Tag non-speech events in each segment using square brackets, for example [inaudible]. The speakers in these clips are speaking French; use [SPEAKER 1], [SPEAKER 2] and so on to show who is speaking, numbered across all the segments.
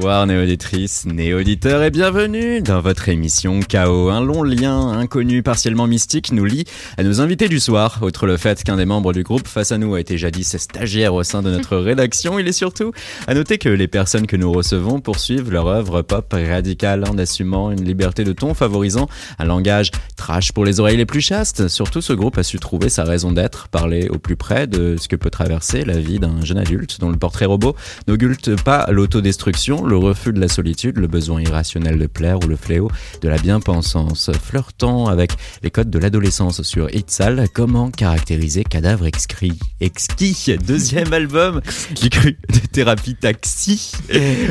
[SPEAKER 1] Bonsoir néauditrices, néauditeurs et bienvenue dans votre émission Chaos. Un long lien inconnu, partiellement mystique, nous lie à nos invités du soir. Outre le fait qu'un des membres du groupe face à nous a été jadis stagiaire au sein de notre [laughs] rédaction, il est surtout à noter que les personnes que nous recevons poursuivent leur œuvre pop radicale en assumant une liberté de ton favorisant un langage trash pour les oreilles les plus chastes. Surtout ce groupe a su trouver sa raison d'être, parler au plus près de ce que peut traverser la vie d'un jeune adulte dont le portrait robot n'augulte pas l'autodestruction, le refus de la solitude, le besoin irrationnel de plaire ou le fléau de la bien-pensance. Flirtant avec les codes de l'adolescence sur Itzal, comment caractériser Cadavre Exquis? Exquis, deuxième album du cru de thérapie taxi.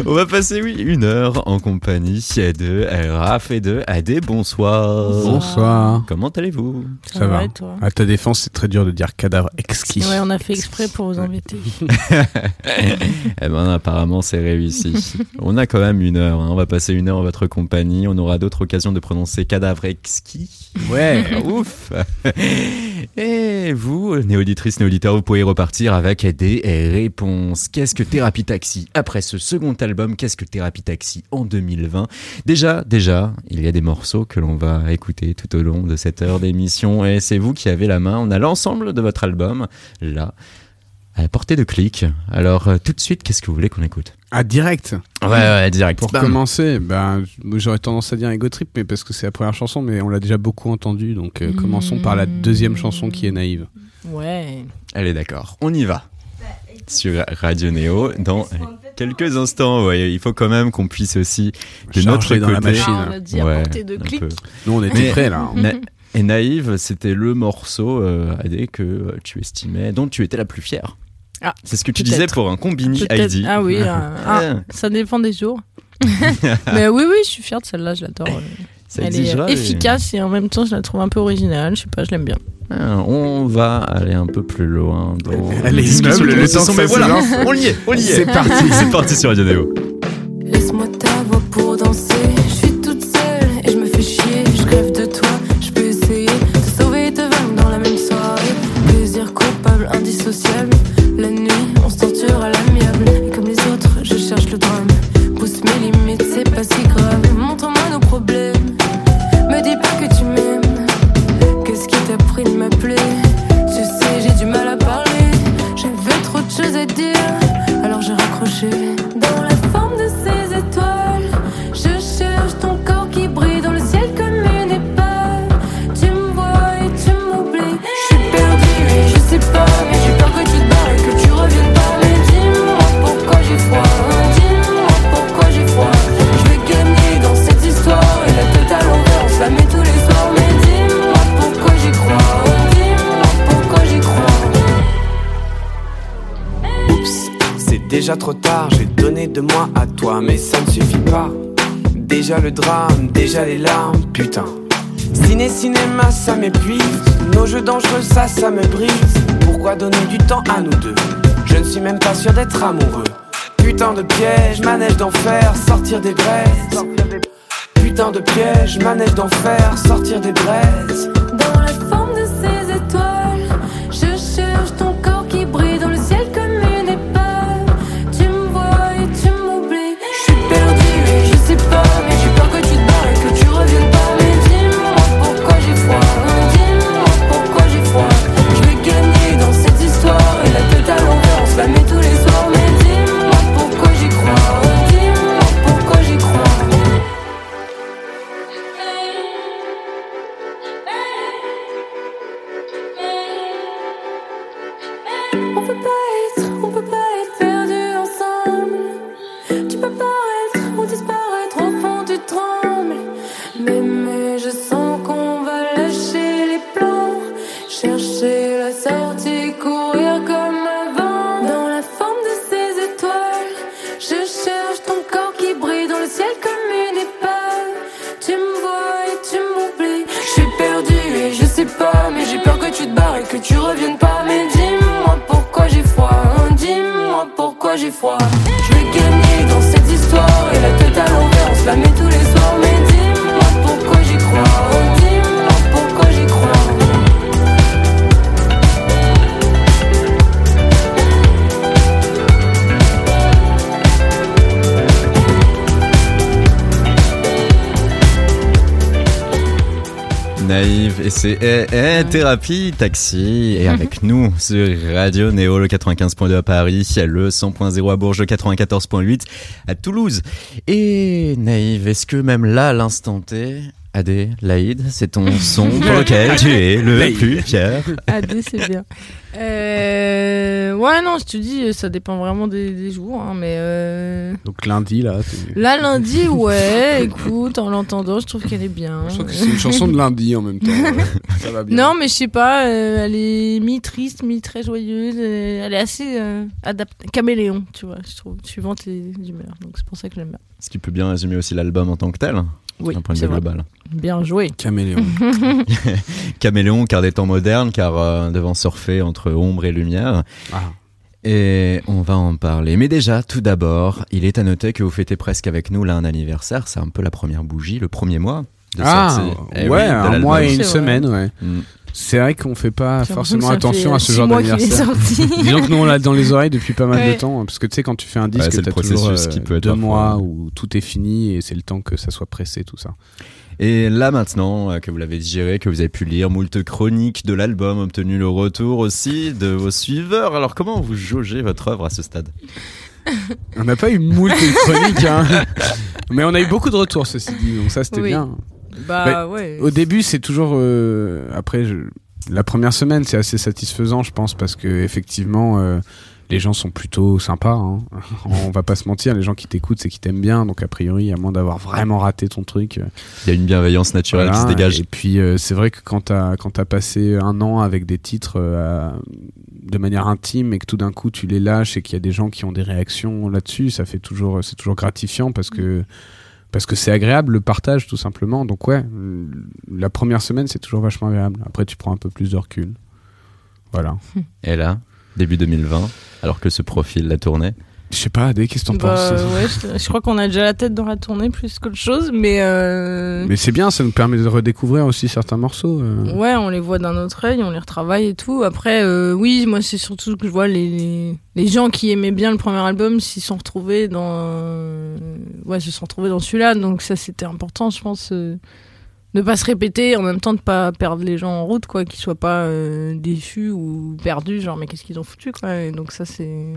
[SPEAKER 1] On va passer, oui, une heure en compagnie de Raph et de Adé. Bonsoir.
[SPEAKER 2] Bonsoir.
[SPEAKER 1] Comment allez-vous?
[SPEAKER 2] Ça, va.
[SPEAKER 3] et toi?
[SPEAKER 2] À ta défense, c'est très dur de dire cadavre exquis.
[SPEAKER 3] Ouais, on a fait exprès pour vous embêter. [laughs]
[SPEAKER 1] Eh ben, apparemment, c'est réussi. [laughs] On a quand même une heure. hein. On va passer une heure en votre compagnie. On aura d'autres occasions de prononcer cadavre exquis.
[SPEAKER 2] Ouais. [laughs]
[SPEAKER 1] Ouf Et vous, néauditrices, néauditeurs, vous pouvez repartir avec des réponses. Qu'est-ce que Thérapie Taxi Après ce second album, qu'est-ce que Thérapie Taxi en 2020 Déjà, déjà, il y a des morceaux que l'on va écouter tout au long de cette heure d'émission et c'est vous qui avez la main. On a l'ensemble de votre album là, à la portée de clic. Alors, euh, tout de suite, qu'est-ce que vous voulez qu'on écoute?
[SPEAKER 2] Ah, direct.
[SPEAKER 1] Ouais, ouais, direct.
[SPEAKER 2] Pour commencer, ben, j'aurais tendance à dire Ego Trip, mais parce que c'est la première chanson, mais on l'a déjà beaucoup entendu, donc euh, commençons par la deuxième chanson qui est naïve.
[SPEAKER 3] Ouais.
[SPEAKER 1] Allez, d'accord, on y va. Sur Radio Néo, dans quelques instants, ouais, il faut quand même qu'on puisse aussi, de notre
[SPEAKER 2] dans la
[SPEAKER 1] côté,
[SPEAKER 2] machine.
[SPEAKER 3] Ah, on a dit à
[SPEAKER 1] Ouais,
[SPEAKER 3] de.
[SPEAKER 2] Nous, on était prêts, là. hein.
[SPEAKER 1] Et Naïve, c'était le morceau, euh, Adé, que tu estimais, dont tu étais la plus fière.
[SPEAKER 3] Ah,
[SPEAKER 1] C'est ce que tu disais pour un combini ID.
[SPEAKER 3] Ah oui, [laughs] euh, ah, ça dépend des jours. [laughs] Mais oui, oui, je suis fière de celle-là, je l'adore.
[SPEAKER 1] Ça
[SPEAKER 3] Elle est euh, efficace et en même temps, je la trouve un peu originale. Je sais pas, je l'aime bien.
[SPEAKER 1] Ah, on va aller un peu plus loin dans
[SPEAKER 2] Elle
[SPEAKER 1] la
[SPEAKER 2] est
[SPEAKER 1] discussion
[SPEAKER 2] immeuble,
[SPEAKER 1] de
[SPEAKER 2] le
[SPEAKER 1] ce
[SPEAKER 2] temps que ça
[SPEAKER 1] voilà, on y est, on y est.
[SPEAKER 2] C'est parti. [laughs]
[SPEAKER 1] C'est parti sur Radio Néo.
[SPEAKER 4] Laisse-moi ta voix pour danser. Je suis toute seule et je me fais chier. Je crève de toi. Je peux essayer de sauver et te vaincre dans la même soirée. Plaisir coupable, indissociable. Pousse trop
[SPEAKER 5] tard, j'ai donné de moi à toi, mais ça ne suffit pas. Déjà le drame, déjà les larmes, putain. Ciné, cinéma, ça m'épuise. Nos jeux dangereux, ça, ça me brise. Pourquoi donner du temps à nous deux? Je ne suis même pas sûr d'être amoureux. Putain de piège, manège d'enfer, sortir des braises. Putain de piège, manège d'enfer, sortir des braises.
[SPEAKER 1] C'est eh, eh, Thérapie Taxi et avec nous sur Radio Néo le 95.2 à Paris, le 100.0 à Bourges, le 94.8 à Toulouse. Et Naïve, est-ce que même là, à l'instant T, Adélaïde, c'est ton [laughs] son pour lequel tu es le plus fier
[SPEAKER 3] AD, c'est bien. Euh, ouais, non, je te dis, ça dépend vraiment des, des jours, hein, mais euh,
[SPEAKER 2] Donc lundi, là.
[SPEAKER 3] là, lundi, ouais, [laughs] écoute, en l'entendant, je trouve qu'elle est bien.
[SPEAKER 2] Je trouve que c'est une chanson de lundi en même temps. ouais. [laughs] Ça va bien.
[SPEAKER 3] Non, mais je sais pas, euh, elle est mi-triste, mi-très joyeuse, elle est assez euh, adaptée, caméléon, tu vois, je trouve, suivante les humeurs, donc c'est pour ça que j'aime bien.
[SPEAKER 1] Ce qui peut bien résumer aussi l'album en tant que tel,
[SPEAKER 3] Oui,
[SPEAKER 1] d'un point de
[SPEAKER 3] c'est
[SPEAKER 1] vue
[SPEAKER 3] vrai.
[SPEAKER 1] global.
[SPEAKER 3] Bien joué.
[SPEAKER 2] Caméléon. [laughs]
[SPEAKER 1] Caméléon car des temps modernes, car euh, devant surfer entre ombre et lumière.
[SPEAKER 2] Ah.
[SPEAKER 1] Et on va en parler. Mais déjà, tout d'abord, il est à noter que vous fêtez presque avec nous là un anniversaire. C'est un peu la première bougie, le premier mois de
[SPEAKER 2] Ah,
[SPEAKER 1] sortie. Eh oui,
[SPEAKER 2] ouais,
[SPEAKER 1] de
[SPEAKER 2] un mois et une semaine, ouais.
[SPEAKER 1] Mm.
[SPEAKER 2] C'est vrai qu'on fait pas forcément attention à ce genre d'anniversaire. [laughs] Disons que nous on l'a dans les oreilles depuis pas mal
[SPEAKER 3] Ouais.
[SPEAKER 2] de temps, hein, parce que tu sais quand tu fais un
[SPEAKER 1] Ouais,
[SPEAKER 2] disque,
[SPEAKER 1] c'est le
[SPEAKER 2] t'as toujours euh,
[SPEAKER 1] qui peut être
[SPEAKER 2] deux mois où tout est fini et c'est le temps que ça soit pressé tout ça.
[SPEAKER 1] Et là maintenant euh, que vous l'avez digéré, que vous avez pu lire moult chroniques de l'album, obtenu le retour aussi de vos suiveurs. Alors comment vous jaugez votre œuvre à ce stade? [laughs]
[SPEAKER 2] On n'a pas eu moult chroniques, hein. [laughs] mais on a eu beaucoup de retours ceci dit, donc ça c'était
[SPEAKER 3] Oui.
[SPEAKER 2] bien.
[SPEAKER 3] Bah ouais.
[SPEAKER 2] Au début, c'est toujours. euh, après, je- la première semaine, c'est assez satisfaisant, je pense, parce que effectivement, euh, les gens sont plutôt sympas. hein. [laughs] On va pas se mentir, les gens qui t'écoutent, c'est qu'ils t'aiment bien. Donc, a priori, à moins d'avoir vraiment raté ton truc. euh,
[SPEAKER 1] Il y a une bienveillance naturelle
[SPEAKER 2] voilà.
[SPEAKER 1] qui se dégage.
[SPEAKER 2] Et puis, euh, c'est vrai que quand t'as quand t'as passé un an avec des titres euh, à- de manière intime et que tout d'un coup tu les lâches et qu'il y a des gens qui ont des réactions là-dessus, ça fait toujours c'est toujours gratifiant parce que parce que c'est agréable le partage tout simplement. Donc ouais, la première semaine c'est toujours vachement agréable. Après tu prends un peu plus de recul. Voilà.
[SPEAKER 1] Et là, début 2020, alors que se profile la tournée.
[SPEAKER 2] Je sais pas, Adé, qu'est-ce que t'en
[SPEAKER 3] Bah,
[SPEAKER 2] penses?
[SPEAKER 3] ouais, je, je crois qu'on a déjà la tête dans la tournée plus qu'autre chose, mais euh,
[SPEAKER 2] Mais c'est bien, ça nous permet de redécouvrir aussi certains morceaux. euh.
[SPEAKER 3] ouais, on les voit d'un autre œil, on les retravaille et tout. Après, euh, oui, moi c'est surtout que je vois les, les, les gens qui aimaient bien le premier album s'y sont retrouvés dans, ouais, se sont retrouvés dans celui-là, donc ça c'était important, je pense. de pas se répéter et en même temps de pas perdre les gens en route quoi qu'ils soient pas euh, déçus ou perdus genre mais qu'est-ce qu'ils ont foutu quoi et donc ça c'est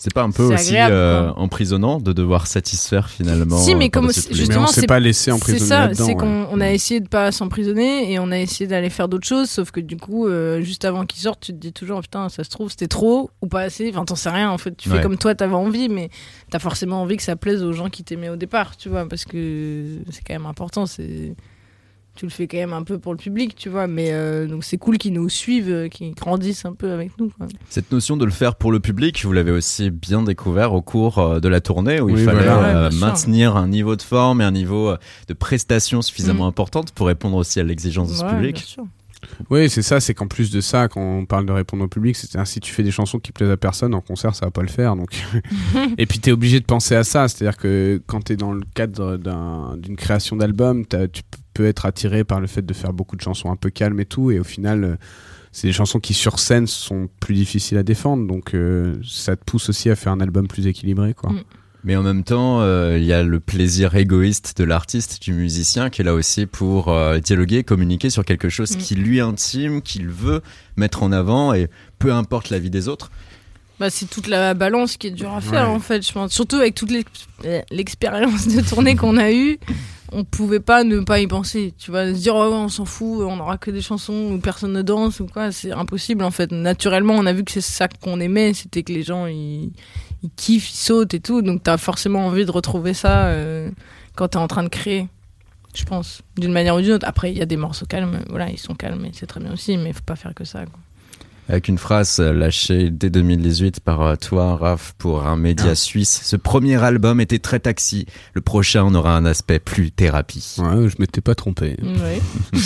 [SPEAKER 1] C'est pas un peu
[SPEAKER 3] C'est
[SPEAKER 1] aussi
[SPEAKER 3] agréable,
[SPEAKER 1] euh, emprisonnant de devoir satisfaire finalement
[SPEAKER 3] Si, mais
[SPEAKER 1] euh,
[SPEAKER 3] comme c'est-
[SPEAKER 1] les-
[SPEAKER 2] Mais
[SPEAKER 3] justement,
[SPEAKER 2] on s'est
[SPEAKER 3] c'est-
[SPEAKER 2] pas laissé
[SPEAKER 3] C'est
[SPEAKER 2] emprisonner
[SPEAKER 3] ça,
[SPEAKER 2] là-dedans.
[SPEAKER 3] c'est
[SPEAKER 2] ouais.
[SPEAKER 3] qu'on on a essayé de pas s'emprisonner et on a essayé d'aller faire d'autres choses, sauf que du coup, euh, juste avant qu'il sorte, tu te dis toujours, putain, ça se trouve, c'était trop ou pas assez. Enfin, t'en sais rien, en fait. Tu
[SPEAKER 1] Ouais.
[SPEAKER 3] fais comme toi, t'avais envie, mais t'as forcément envie que ça plaise aux gens qui t'aimaient au départ, tu vois, parce que c'est quand même important. C'est tu le fais quand même un peu pour le public, tu vois, mais euh, donc c'est cool qu'ils nous suivent, euh, qu'ils grandissent un peu avec nous. Quoi.
[SPEAKER 1] Cette notion de le faire pour le public, vous l'avez aussi bien découvert au cours euh, de la tournée où il fallait
[SPEAKER 2] voilà.
[SPEAKER 1] euh,
[SPEAKER 3] Ouais,
[SPEAKER 1] maintenir un niveau de forme et un niveau de prestation suffisamment
[SPEAKER 3] Mm.
[SPEAKER 1] importante pour répondre aussi à l'exigence de ce
[SPEAKER 3] Ouais,
[SPEAKER 1] public.
[SPEAKER 3] bien sûr.
[SPEAKER 2] Oui, c'est ça, c'est qu'en plus de ça, quand on parle de répondre au public, c'est si tu fais des chansons qui plaisent à personne, en concert, ça va pas le faire. Donc... [laughs] Et puis t'es obligé de penser à ça, c'est-à-dire que quand t'es dans le cadre d'un- d'une création d'album, tu peux être attiré par le fait de faire beaucoup de chansons un peu calmes et tout, et au final, euh, c'est des chansons qui sur scène sont plus difficiles à défendre, donc euh, ça te pousse aussi à faire un album plus équilibré, quoi.
[SPEAKER 3] Mm.
[SPEAKER 1] Mais en même temps, euh, il y a le plaisir égoïste de l'artiste, du musicien, qui est là aussi pour euh, dialoguer, communiquer sur quelque chose
[SPEAKER 3] Mm.
[SPEAKER 1] qui lui intime, qu'il veut mettre en avant, et peu importe la vie des autres.
[SPEAKER 3] Bah, c'est toute la balance qui est dure à faire
[SPEAKER 2] Ouais.
[SPEAKER 3] en fait, je pense. Surtout avec toute euh, l'expérience de tournée qu'on a eue, on pouvait pas ne pas y penser. Tu vas se dire, oh, on s'en fout, on aura que des chansons où personne ne danse ou quoi. C'est impossible en fait. Naturellement, on a vu que c'est ça qu'on aimait, c'était que les gens ils, ils kiffent, ils sautent et tout. Donc t'as forcément envie de retrouver ça euh, quand t'es en train de créer. Je pense, d'une manière ou d'une autre. Après, il y a des morceaux calmes, voilà, ils sont calmes et c'est très bien aussi, mais faut pas faire que ça.
[SPEAKER 1] Avec une phrase euh, lâchée dès 2018 par euh, toi, Raph, pour un média
[SPEAKER 2] Ah.
[SPEAKER 1] suisse. Ce premier album était très taxi. Le prochain, on aura un aspect plus thérapie.
[SPEAKER 2] Ouais, je m'étais pas trompé.
[SPEAKER 3] Ouais. [laughs]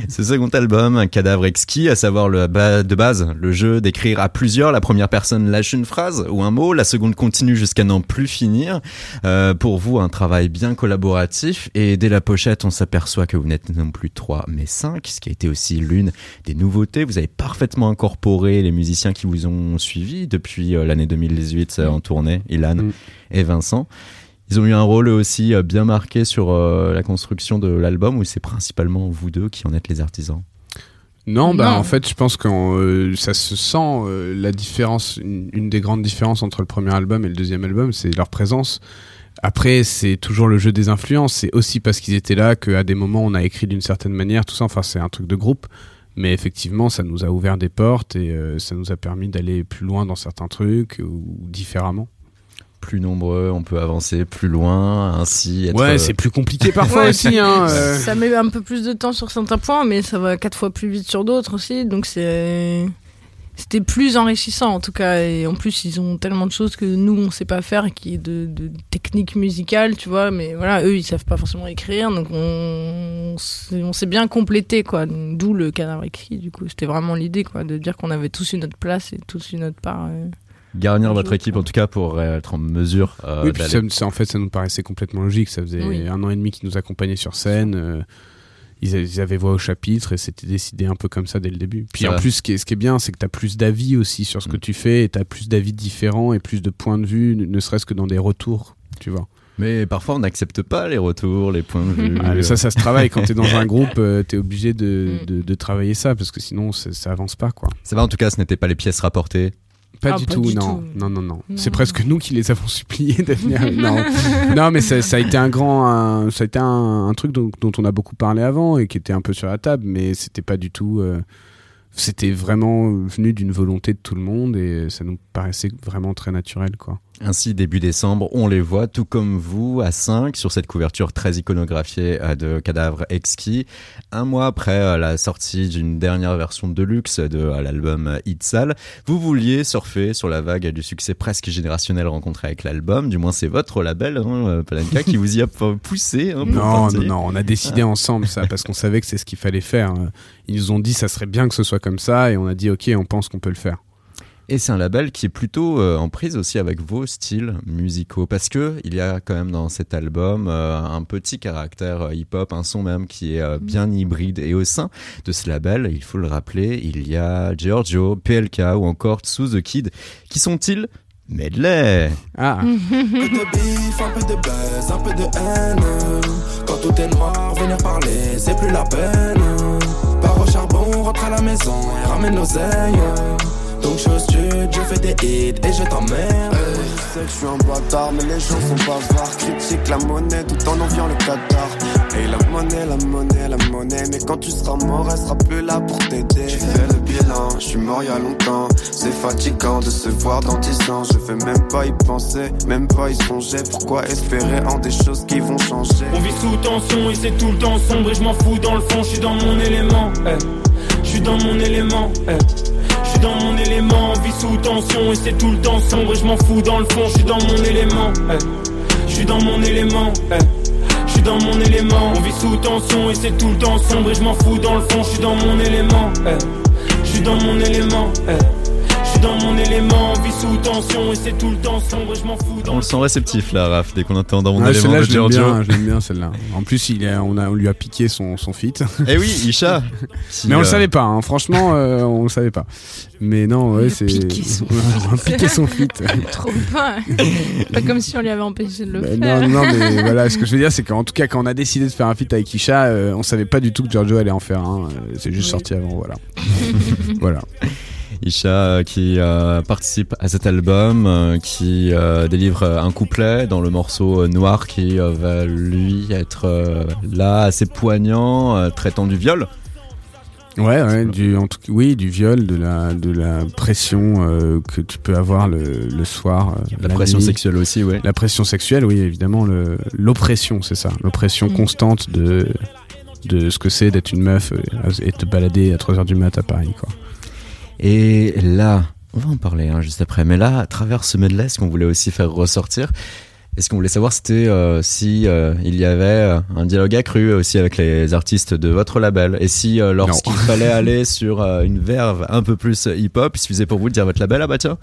[SPEAKER 3] [laughs]
[SPEAKER 1] Ce second album, un cadavre exquis, à savoir le ba- de base, le jeu d'écrire à plusieurs. La première personne lâche une phrase ou un mot, la seconde continue jusqu'à n'en plus finir. Euh, pour vous, un travail bien collaboratif. Et dès la pochette, on s'aperçoit que vous n'êtes non plus trois, mais cinq, ce qui a été aussi l'une des nouveautés. Vous avez parfaitement incorporé les musiciens qui vous ont suivi depuis euh, l'année 2018 euh, en tournée, Ilan
[SPEAKER 2] Mm.
[SPEAKER 1] et Vincent. Ils ont eu un rôle aussi euh, bien marqué sur euh, la construction de l'album ou c'est principalement vous deux qui en êtes les artisans?
[SPEAKER 2] Non, bah
[SPEAKER 3] Non.
[SPEAKER 2] en fait, je pense que euh, ça se sent euh, la différence. Une, une des grandes différences entre le premier album et le deuxième album, c'est leur présence. Après, c'est toujours le jeu des influences. C'est aussi parce qu'ils étaient là qu'à des moments on a écrit d'une certaine manière, tout ça. Enfin, c'est un truc de groupe. Mais effectivement, ça nous a ouvert des portes et euh, ça nous a permis d'aller plus loin dans certains trucs ou différemment.
[SPEAKER 1] Plus nombreux, on peut avancer plus loin, ainsi être.
[SPEAKER 2] Ouais,
[SPEAKER 1] euh,
[SPEAKER 2] c'est plus compliqué [laughs] parfois
[SPEAKER 3] Ouais,
[SPEAKER 2] aussi. Hein, euh.
[SPEAKER 3] Ça met un peu plus de temps sur certains points, mais ça va quatre fois plus vite sur d'autres aussi. Donc c'est c'était plus enrichissant en tout cas. Et en plus, ils ont tellement de choses que nous on sait pas faire, qui est de, de technique musicale, tu vois. Mais voilà, eux ils savent pas forcément écrire, donc on, s'est- on s'est bien complété quoi. D'où le canard écrit. Du coup, c'était vraiment l'idée quoi, de dire qu'on avait tous une notre place et tous une notre part. euh.
[SPEAKER 1] Garnir votre équipe en tout cas pour euh, être en mesure euh,
[SPEAKER 2] Oui, puis
[SPEAKER 1] d'aller-
[SPEAKER 2] ça, ça, en fait, ça nous paraissait complètement logique. Ça faisait
[SPEAKER 3] Oui.
[SPEAKER 2] un an et demi qu'ils nous accompagnaient sur scène. euh, ils, avaient voix au chapitre et c'était décidé un peu comme ça dès le début. Puis
[SPEAKER 1] Ça
[SPEAKER 2] en
[SPEAKER 1] va.
[SPEAKER 2] plus, ce qui est, ce qui est bien, c'est que tu as plus d'avis aussi sur ce que
[SPEAKER 1] Mm.
[SPEAKER 2] tu fais et tu as plus d'avis différents et plus de points de vue, ne serait-ce que dans des retours. Tu vois.
[SPEAKER 1] Mais parfois on n'accepte pas les retours, les points de vue. [laughs]
[SPEAKER 2] Ah, mais ça, ça se travaille. Quand tu es dans [laughs] un groupe, tu es obligé de,
[SPEAKER 3] Mm.
[SPEAKER 2] de, de travailler ça parce que sinon, ça, ça avance pas. quoi.
[SPEAKER 1] Ça va en tout cas, ce n'était pas les pièces rapportées.
[SPEAKER 2] Pas
[SPEAKER 3] Ah,
[SPEAKER 2] du
[SPEAKER 3] pas
[SPEAKER 2] tout,
[SPEAKER 3] du
[SPEAKER 2] non.
[SPEAKER 3] tout.
[SPEAKER 2] non. Non, non,
[SPEAKER 3] Non.
[SPEAKER 2] C'est presque nous qui les avons suppliés [laughs] de venir. non. non, mais ça, ça a été un grand, un- ça a été un, un truc dont, dont on a beaucoup parlé avant et qui était un peu sur la table, mais c'était pas du tout. euh, c'était vraiment venu d'une volonté de tout le monde et ça nous paraissait vraiment très naturel, quoi.
[SPEAKER 1] Ainsi, début décembre, on les voit, tout comme vous, à 5, sur cette couverture très iconographiée euh, de Cadavre Exquis. Un mois après euh, la sortie d'une dernière version de luxe de euh, l'album Itzal, vous vouliez surfer sur la vague du succès presque générationnel rencontré avec l'album. Du moins, c'est votre label, hein, Palanca, qui vous y a poussé. Hein, pour
[SPEAKER 2] Non, non, non, on a décidé ensemble ça parce qu'on savait que c'est ce qu'il fallait faire. Ils nous ont dit ça serait bien que ce soit comme ça et on a dit ok, on pense qu'on peut le faire.
[SPEAKER 1] Et c'est un label qui est plutôt euh, en prise aussi avec vos styles musicaux parce que il y a quand même dans cet album euh, un petit caractère euh, hip-hop, un son même qui est euh, bien hybride. Et au sein de ce label, il faut le rappeler, il y a Giorgio, PLK ou encore Tsu the Kid. Qui sont-ils? Medley
[SPEAKER 2] Ah, [laughs]
[SPEAKER 5] Un peu de bif, un peu de buzz, un peu de haine. Quand tout est noir, venir parler, c'est plus la peine. Pars au charbon, rentre à la maison et ramène l'oseille. Donc je je fais des hits et je t'emmerde.
[SPEAKER 6] Je sais que je suis un bâtard, mais les gens sont bavards. Critique la monnaie tout en enviant le Qatar. Et la monnaie, la monnaie, la monnaie. Mais quand tu seras mort, elle sera plus là pour t'aider. Tu fais le bilan, je suis mort il y a longtemps. C'est fatigant de se voir dans 10 ans. Je vais même pas y penser, même pas y songer. Pourquoi espérer en des choses qui vont changer?
[SPEAKER 7] On vit sous tension et c'est tout le temps sombre et je m'en fous dans le fond, je suis dans mon élément, eh. je suis dans mon élément, eh. Dans mon élément, vit sous tension et c'est tout le temps sombre et je m'en fous dans le fond, je suis dans mon élément, eh. je suis dans mon élément, eh. je suis dans mon élément, on vit sous tension et c'est tout le temps sombre et je m'en fous dans le fond, je suis dans mon élément, eh. je suis dans mon élément, eh. Dans mon élément, on vit sous tension et c'est tout le temps sombre je m'en fous dans
[SPEAKER 1] On
[SPEAKER 7] le
[SPEAKER 1] sent réceptif là, Raph, dès qu'on entend dans mon
[SPEAKER 2] Ah,
[SPEAKER 1] élément
[SPEAKER 2] celle-là,
[SPEAKER 1] de
[SPEAKER 2] je l'aime
[SPEAKER 1] Giorgio.
[SPEAKER 2] bien, je l'aime bien celle-là. En plus, il est, on, a, on lui a piqué son, son feat.
[SPEAKER 1] Eh oui, Isha [laughs]
[SPEAKER 2] Mais on le
[SPEAKER 1] euh,
[SPEAKER 2] savait pas, hein. franchement, euh, on le savait pas. Mais non, ouais,
[SPEAKER 3] a
[SPEAKER 2] c'est.
[SPEAKER 3] piqué son [laughs]
[SPEAKER 2] on a piqué son feat. [laughs]
[SPEAKER 3] Trop pas. pas comme si on lui avait empêché de le
[SPEAKER 2] Bah,
[SPEAKER 3] faire.
[SPEAKER 2] non, non, mais voilà, ce que je veux dire, c'est qu'en tout cas, quand on a décidé de faire un feat avec Isha, euh, on savait pas du tout que Giorgio allait en faire un. Euh, C'est juste
[SPEAKER 3] Oui.
[SPEAKER 2] sorti avant, voilà. voilà.
[SPEAKER 1] Isha euh, qui euh, participe à cet album, euh, qui euh, délivre un couplet dans le morceau Noir qui euh, va lui être euh, là assez poignant, euh, traitant du viol.
[SPEAKER 2] Ouais, ouais, du, en tout, oui, du viol, de la, de la pression euh, que tu peux avoir le, le soir. euh,
[SPEAKER 1] La pression
[SPEAKER 2] nuit.
[SPEAKER 1] sexuelle aussi, ouais.
[SPEAKER 2] La pression sexuelle, oui, évidemment. L'oppression, c'est ça. L'oppression
[SPEAKER 3] Mm.
[SPEAKER 2] constante de, de ce que c'est d'être une meuf et te balader à 3h du mat à Paris, quoi.
[SPEAKER 1] Et là, on va en parler hein, juste après, mais là, à travers ce medley, ce qu'on voulait aussi faire ressortir, et ce qu'on voulait savoir, c'était euh, si euh, il y avait euh, un dialogue accru aussi avec les artistes de votre label, et si euh, lorsqu'il [laughs] fallait aller sur une verve un peu plus hip-hop, il suffisait pour vous de dire votre label, ah bah tiens.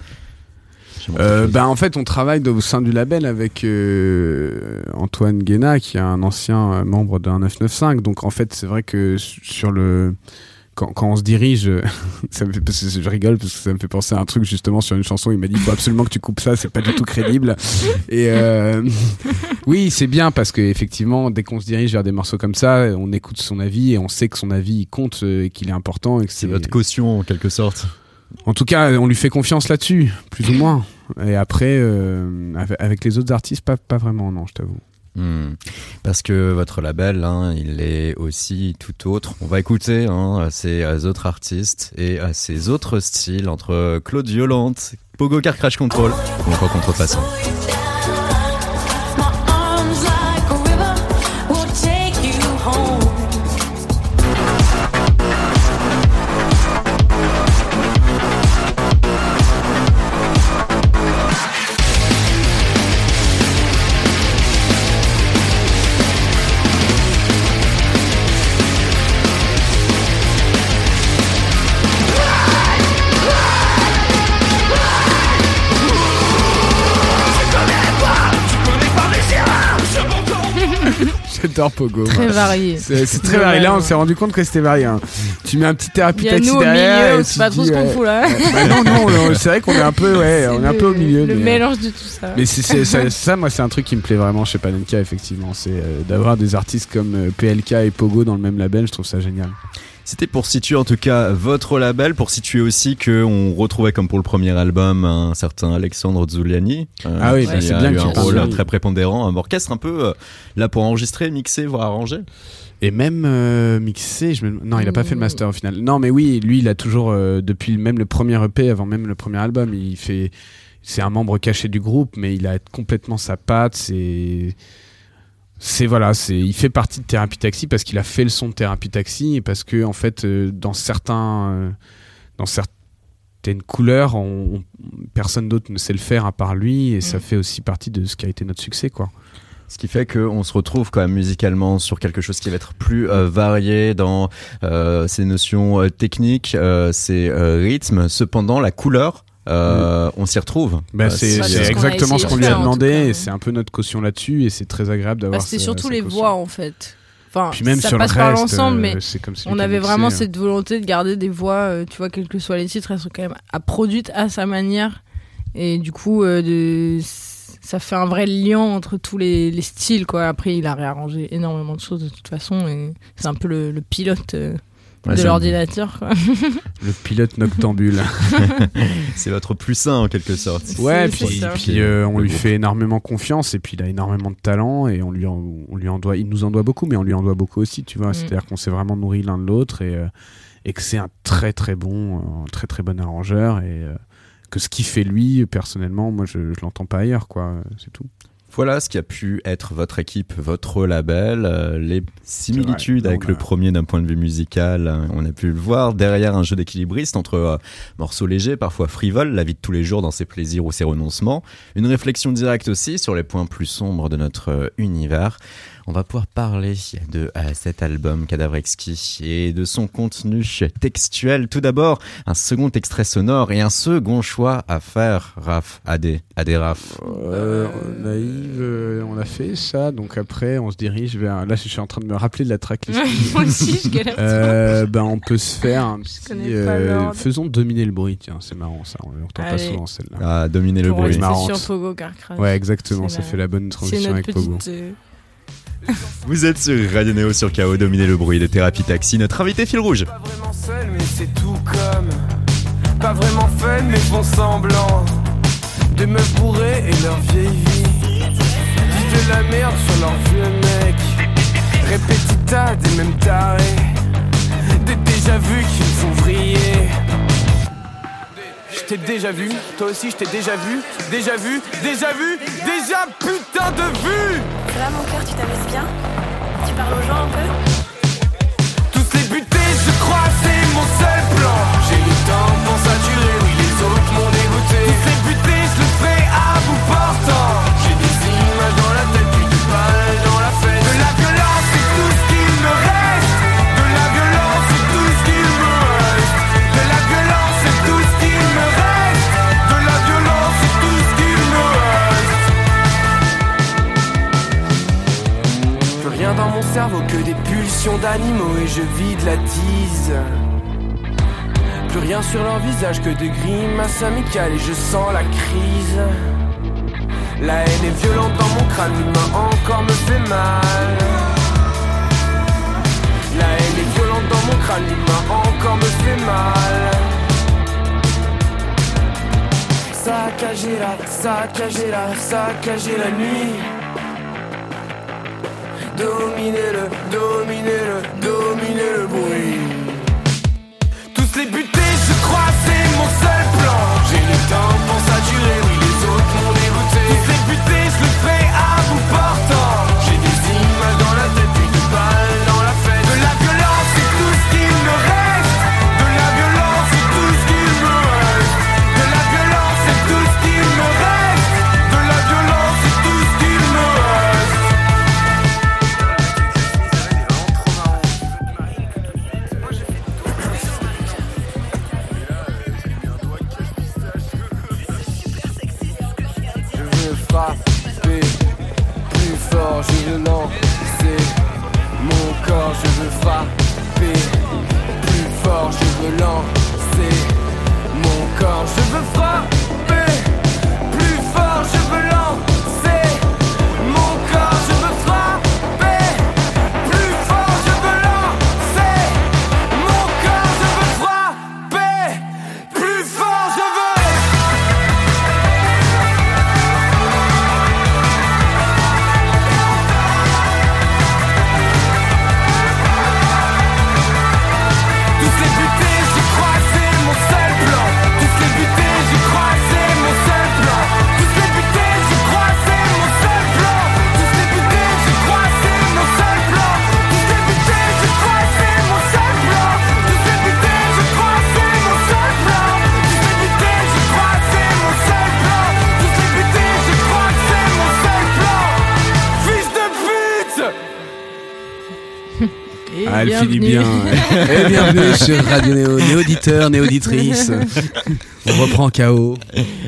[SPEAKER 2] Euh, bah, en fait, on travaille au sein du label avec euh, Antoine Guéna, qui est un ancien membre d'un 995. Donc, en fait, c'est vrai que su- sur le quand, quand on se dirige, [laughs] ça me fait, parce que je rigole parce que ça me fait penser à un truc justement sur une chanson. Il m'a dit il faut absolument que tu coupes ça, c'est pas du tout crédible. Et euh, [laughs] oui, c'est bien parce que effectivement, dès qu'on se dirige vers des morceaux comme ça, on écoute son avis et on sait que son avis compte euh, et qu'il est important
[SPEAKER 1] C'est votre caution en quelque sorte.
[SPEAKER 2] En tout cas, on lui fait confiance là-dessus, plus ou moins. Et après, euh, avec- avec les autres artistes, pas, pas vraiment, non, je t'avoue.
[SPEAKER 1] Hmm. Parce que votre label, hein, il est aussi tout autre. On va écouter hein, ces autres artistes et euh, ces autres styles entre Claude Violente, Pogo Car Crash Control ou Contrefaçon.
[SPEAKER 2] J'adore Pogo.
[SPEAKER 3] Très
[SPEAKER 2] moi.
[SPEAKER 3] varié.
[SPEAKER 2] C'est très varié. Là, on s'est rendu compte que c'était varié. hein. Tu mets un petit thérapie taxi derrière.
[SPEAKER 3] c'est pas trop ce qu'on fout là.
[SPEAKER 2] Bah non, non, non, c'est vrai qu'on est un peu, ouais, on est un peu au milieu.
[SPEAKER 3] Le
[SPEAKER 2] mais, euh,
[SPEAKER 3] mélange de tout ça.
[SPEAKER 2] Mais ça, moi, c'est un truc qui me plaît vraiment chez Panenka, effectivement. C'est euh, d'avoir des artistes comme euh, PLK et Pogo dans le même label. Je trouve ça génial.
[SPEAKER 1] C'était pour situer en tout cas votre label, pour situer aussi que on retrouvait comme pour le premier album un certain Alexandre Zuliani. euh,
[SPEAKER 2] Ah oui, bah, c'est bien
[SPEAKER 1] eu
[SPEAKER 2] que tu
[SPEAKER 1] un rôle très prépondérant, un orchestre un peu euh, là pour enregistrer, mixer, voire arranger.
[SPEAKER 2] Et même euh, je me... non, il a pas fait le
[SPEAKER 3] Mm.
[SPEAKER 2] master au final. Non, mais oui, lui, il a toujours euh, depuis même le premier EP, avant même le premier album, il fait. C'est un membre caché du groupe, mais il a complètement sa patte. C'est, c'est voilà, c'est. Il fait partie de Thérapie Taxi parce qu'il a fait le son de Thérapie Taxi et parce que en fait, euh, dans certains, euh, dans certaines couleurs, on, on- personne d'autre ne sait le faire à part lui, et ça fait aussi partie de ce qui a été notre succès, quoi.
[SPEAKER 1] Ce qui fait qu'on se retrouve quand même musicalement sur quelque chose qui va être plus euh, varié dans euh, ces notions euh, techniques, euh, ces euh, rythmes. Cependant, la couleur, euh, on s'y retrouve.
[SPEAKER 2] Bah,
[SPEAKER 1] Euh,
[SPEAKER 2] c'est c'est
[SPEAKER 3] c'est ce a
[SPEAKER 2] exactement ce qu'on lui a demandé c'est un peu notre caution là-dessus et c'est très agréable d'avoir
[SPEAKER 3] Bah,
[SPEAKER 2] sa-
[SPEAKER 3] surtout les
[SPEAKER 2] caution.
[SPEAKER 3] voix en fait. Enfin,
[SPEAKER 2] Puis même
[SPEAKER 3] ça
[SPEAKER 2] sur
[SPEAKER 3] passe
[SPEAKER 2] le
[SPEAKER 3] par
[SPEAKER 2] reste,
[SPEAKER 3] l'ensemble,
[SPEAKER 2] euh,
[SPEAKER 3] mais
[SPEAKER 2] c'est comme
[SPEAKER 3] on avait
[SPEAKER 2] mixé,
[SPEAKER 3] vraiment
[SPEAKER 2] hein.
[SPEAKER 3] cette volonté de garder des voix, euh, tu vois, quels que soient les titres, elles sont quand même à, produites à sa manière. Et du coup, euh, de, ça fait un vrai lien entre tous les, les styles, quoi. Après, il a réarrangé énormément de choses de toute façon, et c'est un peu le, le pilote euh,
[SPEAKER 1] Ouais,
[SPEAKER 3] de l'ordinateur, quoi. [laughs]
[SPEAKER 2] Le pilote noctambule. [laughs]
[SPEAKER 1] C'est votre plus sain en quelque sorte.
[SPEAKER 2] ouais, puis, puis, euh, on lui fait énormément confiance et puis il a énormément de talent et on lui en, on lui en doit, il nous en doit beaucoup, mais on lui en doit beaucoup aussi, tu vois.
[SPEAKER 3] Mm.
[SPEAKER 2] C'est-à-dire qu'on s'est vraiment nourri l'un de l'autre et, euh, et que c'est un très très bon, euh, un très très bon arrangeur et euh, que ce qu'il fait lui, personnellement, moi je, je l'entends pas ailleurs, quoi. C'est tout.
[SPEAKER 1] Voilà ce qui a pu être votre équipe, votre label, euh, les similitudes avec le premier d'un point de vue musical. hein, on a pu le voir derrière un jeu d'équilibriste entre euh, morceaux légers, parfois frivoles, la vie de tous les jours dans ses plaisirs ou ses renoncements, une réflexion directe aussi sur les points plus sombres de notre euh, univers. On va pouvoir parler de euh, cet album Cadavre Exquis et de son contenu textuel. Tout d'abord, un second extrait sonore et un second choix à faire, Raph, AD, AD Raph.
[SPEAKER 2] Euh, naïve, euh, on a fait ça, donc après on se dirige vers. Là, je suis en train de me rappeler de la tracklist. [laughs]
[SPEAKER 3] Moi aussi, je galère.
[SPEAKER 2] Euh, ben on peut se faire un [laughs] petit.
[SPEAKER 3] connais pas
[SPEAKER 2] euh,
[SPEAKER 3] l'ordre.
[SPEAKER 2] faisons dominer le bruit, tiens, c'est marrant ça, on l'entend pas souvent celle-là.
[SPEAKER 1] à dominer le bruit.
[SPEAKER 2] rester marrante.
[SPEAKER 3] sur Pogo Car Crash.
[SPEAKER 2] Ouais, exactement,
[SPEAKER 3] C'est
[SPEAKER 2] ça
[SPEAKER 3] la-
[SPEAKER 2] fait la bonne
[SPEAKER 3] C'est
[SPEAKER 2] transition avec Pogo.
[SPEAKER 3] petite. euh,
[SPEAKER 1] Vous êtes sur Radio Néo sur KO, dominer le bruit de Thérapie Taxi. Notre invité fil rouge.
[SPEAKER 5] Pas vraiment seul, mais c'est tout comme. Pas vraiment fun, mais font semblant de me bourrer et leur vieille vie. Disent de la merde sur leur vieux mec. Répétita des mêmes tarés. Des déjà vus qui me font vriller. Je t'ai déjà vu, toi aussi je t'ai déjà vu, déjà vu, déjà vu, déjà putain de vue
[SPEAKER 8] Ça mon cœur, tu t'amuses bien Tu parles aux gens un peu
[SPEAKER 5] Tous les butés, je crois, c'est mon seul plan. J'ai le temps pour saturer, oui, les autres m'ont dégoûté. Tous les butés, je le fais à d'animaux et je vide la tease. Rien sur leur visage que des grimaces amicales et je sens la crise. La haine est violente dans mon crâne, l'humain encore me fait mal. La haine est violente dans mon crâne, l'humain encore me fait mal. Saccager la, saccager la, saccager la nuit. Dominer le, les je crois,
[SPEAKER 2] Elle finit
[SPEAKER 3] bienvenue.
[SPEAKER 2] bien. [laughs] Et bienvenue sur Radio Néo, néauditeur, néauditrice. [laughs] On reprend KO.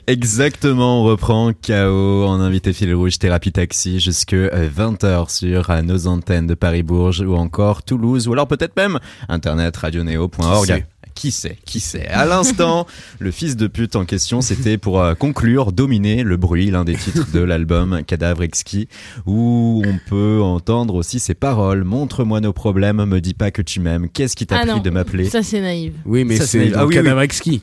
[SPEAKER 1] Exactement, on reprend KO en invité fil rouge thérapie taxi jusque 20h sur euh, nos antennes de Paris-Bourges ou encore Toulouse ou alors peut-être même internet radionéo.org.
[SPEAKER 2] Qui sait
[SPEAKER 1] Qui sait À l'instant, [laughs] le fils de pute en question, c'était pour euh, conclure, dominer le bruit, l'un des titres de l'album [laughs] Cadavre Exquis, où on peut entendre aussi ces paroles. Montre-moi nos problèmes, me dis pas que tu m'aimes. Qu'est-ce qui t'a
[SPEAKER 3] Ah
[SPEAKER 1] pris
[SPEAKER 3] non,
[SPEAKER 1] de m'appeler
[SPEAKER 3] Ça, c'est naïf.
[SPEAKER 2] Oui, mais
[SPEAKER 1] Ça,
[SPEAKER 2] c'est
[SPEAKER 1] c'est-
[SPEAKER 2] dans
[SPEAKER 1] ah oui,
[SPEAKER 2] Cadavre Exquis.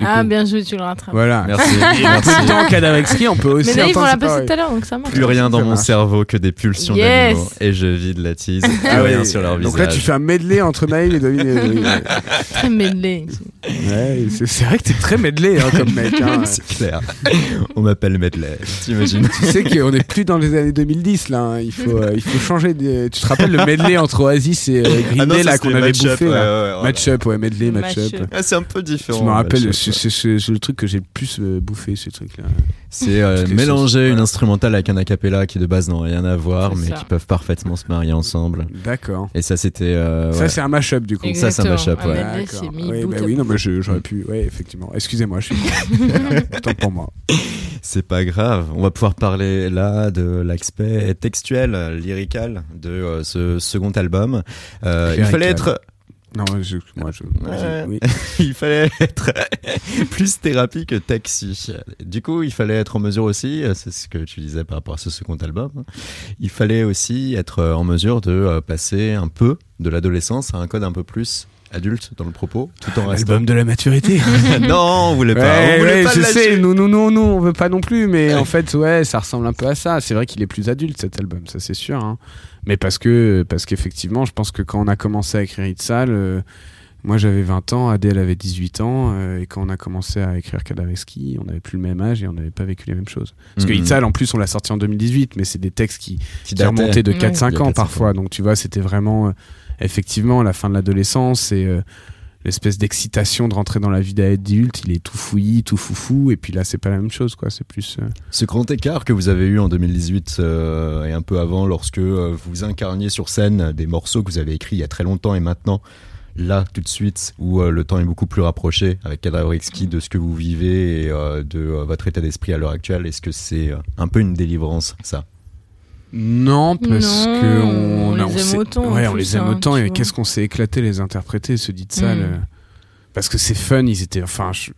[SPEAKER 3] Ah,
[SPEAKER 2] coup.
[SPEAKER 3] bien joué, tu le rattrapes.
[SPEAKER 2] Voilà.
[SPEAKER 1] Merci. [laughs] Merci.
[SPEAKER 2] Cadavre Exquis, on peut aussi
[SPEAKER 3] Mais naïf, on
[SPEAKER 2] entendre
[SPEAKER 3] l'a
[SPEAKER 2] paroles.
[SPEAKER 3] tout à l'heure, donc ça marche.
[SPEAKER 1] Plus rien dans mon cerveau que des pulsions
[SPEAKER 3] Yes.
[SPEAKER 1] d'animaux et je vide la tease.
[SPEAKER 2] Ah
[SPEAKER 1] rien sur leur
[SPEAKER 2] Donc
[SPEAKER 1] visage.
[SPEAKER 2] là, tu fais un medley entre Maël et David. [laughs] et-
[SPEAKER 3] Très medley.
[SPEAKER 2] Ouais, c'est vrai que t'es très medley hein, comme mec. hein. [laughs]
[SPEAKER 1] C'est clair. On m'appelle Medley. T'imagines
[SPEAKER 2] Tu sais qu'on est plus dans les années 2010 là. hein. Il faut, euh, il faut changer. De... Tu te rappelles le medley entre Oasis et euh, Green
[SPEAKER 1] Ah non,
[SPEAKER 2] Day là qu'on avait
[SPEAKER 1] Match-Up,
[SPEAKER 2] bouffé là.
[SPEAKER 1] ouais, ouais,
[SPEAKER 2] Match-up, ouais, medley, match-up.
[SPEAKER 3] Match-up.
[SPEAKER 1] Ah, c'est un peu différent.
[SPEAKER 2] Je me rappelle,
[SPEAKER 1] Match-up,
[SPEAKER 2] c'est c'est- c'est- c'est le truc que j'ai le plus euh, bouffé, ce truc-là.
[SPEAKER 1] C'est euh,
[SPEAKER 2] les
[SPEAKER 1] mélanger
[SPEAKER 2] sauces,
[SPEAKER 1] une instrumentale avec un acapella qui de base n'ont rien à voir,
[SPEAKER 3] C'est
[SPEAKER 1] mais
[SPEAKER 3] ça.
[SPEAKER 1] qui peuvent parfaitement se marier ensemble.
[SPEAKER 2] D'accord.
[SPEAKER 1] Et ça, c'était. euh,
[SPEAKER 2] Ça,
[SPEAKER 1] ouais.
[SPEAKER 2] c'est un mash-up du coup.
[SPEAKER 1] Ça, c'est un mashup, ouais.
[SPEAKER 2] D'accord.
[SPEAKER 3] c'est
[SPEAKER 2] Oui, bah oui, non, mais j'aurais pu. Ouais, effectivement. Excusez-moi, je suis. Autant pour moi. [laughs]
[SPEAKER 1] C'est pas grave. On va pouvoir parler là de l'aspect textuel, lyrical de euh, ce second album. Euh, il fallait être.
[SPEAKER 2] Non, je, moi, je. Oui. [laughs]
[SPEAKER 1] il fallait être [laughs] plus thérapie que taxi. Du coup, il fallait être en mesure aussi, euh, c'est ce que tu disais par rapport à ce second album, hein, il fallait aussi être euh, en mesure de euh, passer un peu de l'adolescence à un code un peu plus adulte dans le propos, tout en restant...
[SPEAKER 2] Album de la maturité. [laughs]
[SPEAKER 1] non, on voulait pas.
[SPEAKER 2] Ouais,
[SPEAKER 1] on voulait
[SPEAKER 2] ouais,
[SPEAKER 1] pas
[SPEAKER 2] je sais, nous, nous, nous, nous, on veut pas non plus, mais en fait, ouais, ça ressemble un peu à ça. C'est vrai qu'il est plus adulte cet album, ça c'est sûr. hein. Mais parce que, parce qu'effectivement, je pense que quand on a commencé à écrire Itzal, euh, moi j'avais 20 ans, Adèle avait 18 ans, euh, et quand on a commencé à écrire Kadaveski, on n'avait plus le même âge et on n'avait pas vécu les mêmes choses. Parce que
[SPEAKER 1] Mhm.
[SPEAKER 2] Itzal, en plus, on l'a sorti en 2018, mais c'est des textes qui,
[SPEAKER 1] Qui
[SPEAKER 2] remontaient de
[SPEAKER 3] Ouais.
[SPEAKER 2] 4-5
[SPEAKER 1] Il y a
[SPEAKER 2] ans
[SPEAKER 1] 4-5
[SPEAKER 2] parfois. Donc tu vois, c'était vraiment, euh, effectivement, la fin de l'adolescence et euh, l'espèce d'excitation de rentrer dans la vie d'adulte. Il est tout fouillis, tout foufou. Et puis là, c'est pas la même chose, quoi. C'est plus. euh,
[SPEAKER 1] Ce grand écart que vous avez eu en 2018 euh, et un peu avant, lorsque euh, vous incarniez sur scène des morceaux que vous avez écrits il y a très longtemps et maintenant, là, tout de suite, où le temps est beaucoup plus rapproché avec Cadavre Exquis de ce que vous vivez et de votre état d'esprit à l'heure actuelle, est-ce que c'est un peu une délivrance, ça?
[SPEAKER 2] Non, parce
[SPEAKER 3] Non,
[SPEAKER 2] que
[SPEAKER 3] on
[SPEAKER 2] on,
[SPEAKER 3] les
[SPEAKER 2] on
[SPEAKER 3] aime autant,
[SPEAKER 2] Ouais, on les aime
[SPEAKER 3] hein,
[SPEAKER 2] autant. Et qu'est-ce qu'on s'est éclaté les interpréter, ce dit ça.
[SPEAKER 3] Mm.
[SPEAKER 2] le- parce que c'est fun. Ils étaient, enfin, je-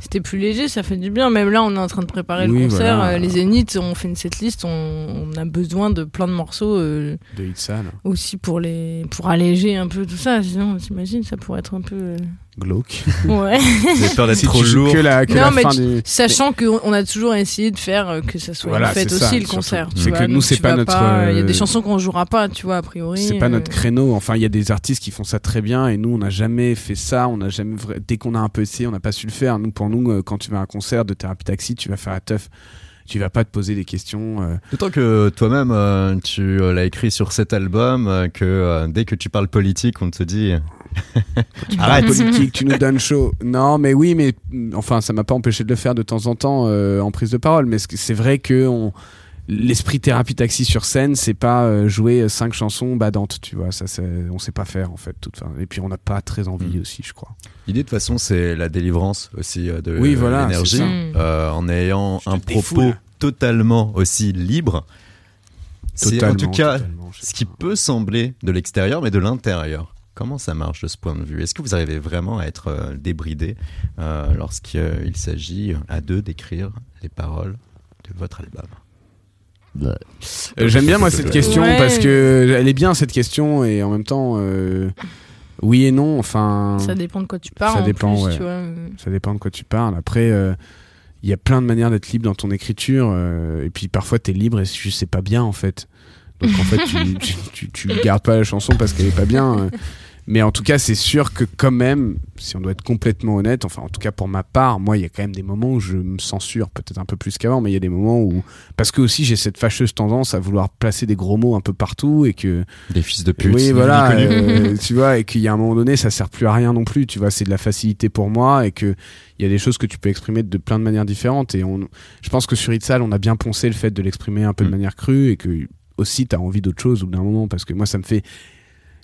[SPEAKER 3] C'était plus léger, ça fait du bien. Même là, on est en train de préparer le concert.
[SPEAKER 2] voilà.
[SPEAKER 3] euh, les Zéniths, on fait une setlist. On, on a besoin de plein de morceaux euh,
[SPEAKER 2] de hit sale,
[SPEAKER 3] aussi pour les pour alléger un peu tout ça. Sinon, t'imagines, ça pourrait être un peu. euh,
[SPEAKER 2] glauque.
[SPEAKER 3] Ouais. [laughs]
[SPEAKER 1] Avez peur d'être
[SPEAKER 2] Si
[SPEAKER 1] trop lourd
[SPEAKER 2] que la, que
[SPEAKER 3] Non,
[SPEAKER 2] la
[SPEAKER 3] mais
[SPEAKER 2] fin
[SPEAKER 3] tu-
[SPEAKER 2] du.
[SPEAKER 3] Sachant qu'on on a toujours essayé de faire euh, que ça soit
[SPEAKER 2] Voilà,
[SPEAKER 3] une fête
[SPEAKER 2] ça,
[SPEAKER 3] aussi le concert. tu
[SPEAKER 2] C'est
[SPEAKER 3] vois,
[SPEAKER 2] que nous, c'est pas notre,
[SPEAKER 3] pas- Il y a
[SPEAKER 2] euh,
[SPEAKER 3] des chansons qu'on jouera pas, tu vois, a priori.
[SPEAKER 2] C'est pas
[SPEAKER 3] euh,
[SPEAKER 2] notre créneau. Enfin, il y a des artistes qui font ça très bien et nous, on n'a jamais fait ça. On n'a jamais dès qu'on a un peu essayé, on n'a pas su le faire. Nous, pour nous, euh, quand tu vas à un concert de thérapie taxi, tu vas faire la teuf. Tu vas pas te poser des questions. euh,
[SPEAKER 1] D'autant que toi-même, euh, tu euh, l'as écrit sur cet album, euh, que euh, dès que tu parles politique, on te dit
[SPEAKER 2] Arrête
[SPEAKER 1] arrête.
[SPEAKER 2] politique, tu nous donnes chaud. Non, mais oui, mais enfin, ça m'a pas empêché de le faire de temps en temps euh, en prise de parole. Mais c'est vrai que on- l'esprit thérapie taxi sur scène, c'est pas euh, jouer cinq chansons badantes, tu vois. Ça, c'est- on sait pas faire en fait. Toute fin. Et puis on n'a pas très envie
[SPEAKER 1] Mm.
[SPEAKER 2] aussi, je crois.
[SPEAKER 1] L'idée de toute façon, c'est la délivrance aussi euh, de
[SPEAKER 2] Oui, voilà,
[SPEAKER 1] l'énergie, euh, en ayant
[SPEAKER 2] Je
[SPEAKER 1] un propos totalement aussi libre. C'est en tout cas ce qui peut sembler de l'extérieur, mais de l'intérieur. Comment ça marche de ce point de vue? Est-ce que vous arrivez vraiment à être euh, débridé euh, lorsqu'il s'agit à deux d'écrire les paroles de votre album?
[SPEAKER 2] Euh, J'aime bien moi cette question
[SPEAKER 3] Ouais.
[SPEAKER 2] parce que elle est bien cette question et en même temps euh, oui et non. Enfin,
[SPEAKER 3] Ça dépend de quoi tu parles.
[SPEAKER 2] Ça
[SPEAKER 3] en
[SPEAKER 2] dépend,
[SPEAKER 3] plus,
[SPEAKER 2] ouais.
[SPEAKER 3] tu vois. euh.
[SPEAKER 2] ça dépend de quoi tu parles. Après, euh, il y a plein de manières d'être libre dans ton écriture euh, et puis parfois t'es libre et juste c'est pas bien en fait. Donc en fait tu, tu, tu, tu gardes pas la chanson parce qu'elle est pas bien. euh. Mais en tout cas, c'est sûr que quand même, si on doit être complètement honnête, enfin en tout cas pour ma part, moi il y a quand même des moments où je me censure peut-être un peu plus qu'avant, mais il y a des moments où parce que aussi j'ai cette fâcheuse tendance à vouloir placer des gros mots un peu partout et que
[SPEAKER 1] Des fils de pute.
[SPEAKER 2] oui voilà, euh, tu vois et qu'il y a un moment donné ça sert plus à rien non plus, tu vois, c'est de la facilité pour moi et que il y a des choses que tu peux exprimer de plein de manières différentes et on je pense que sur Itzal, on a bien poncé le fait de l'exprimer un peu de
[SPEAKER 1] Mm.
[SPEAKER 2] manière crue et que aussi tu as envie d'autre chose au bout d'un moment parce que moi ça me fait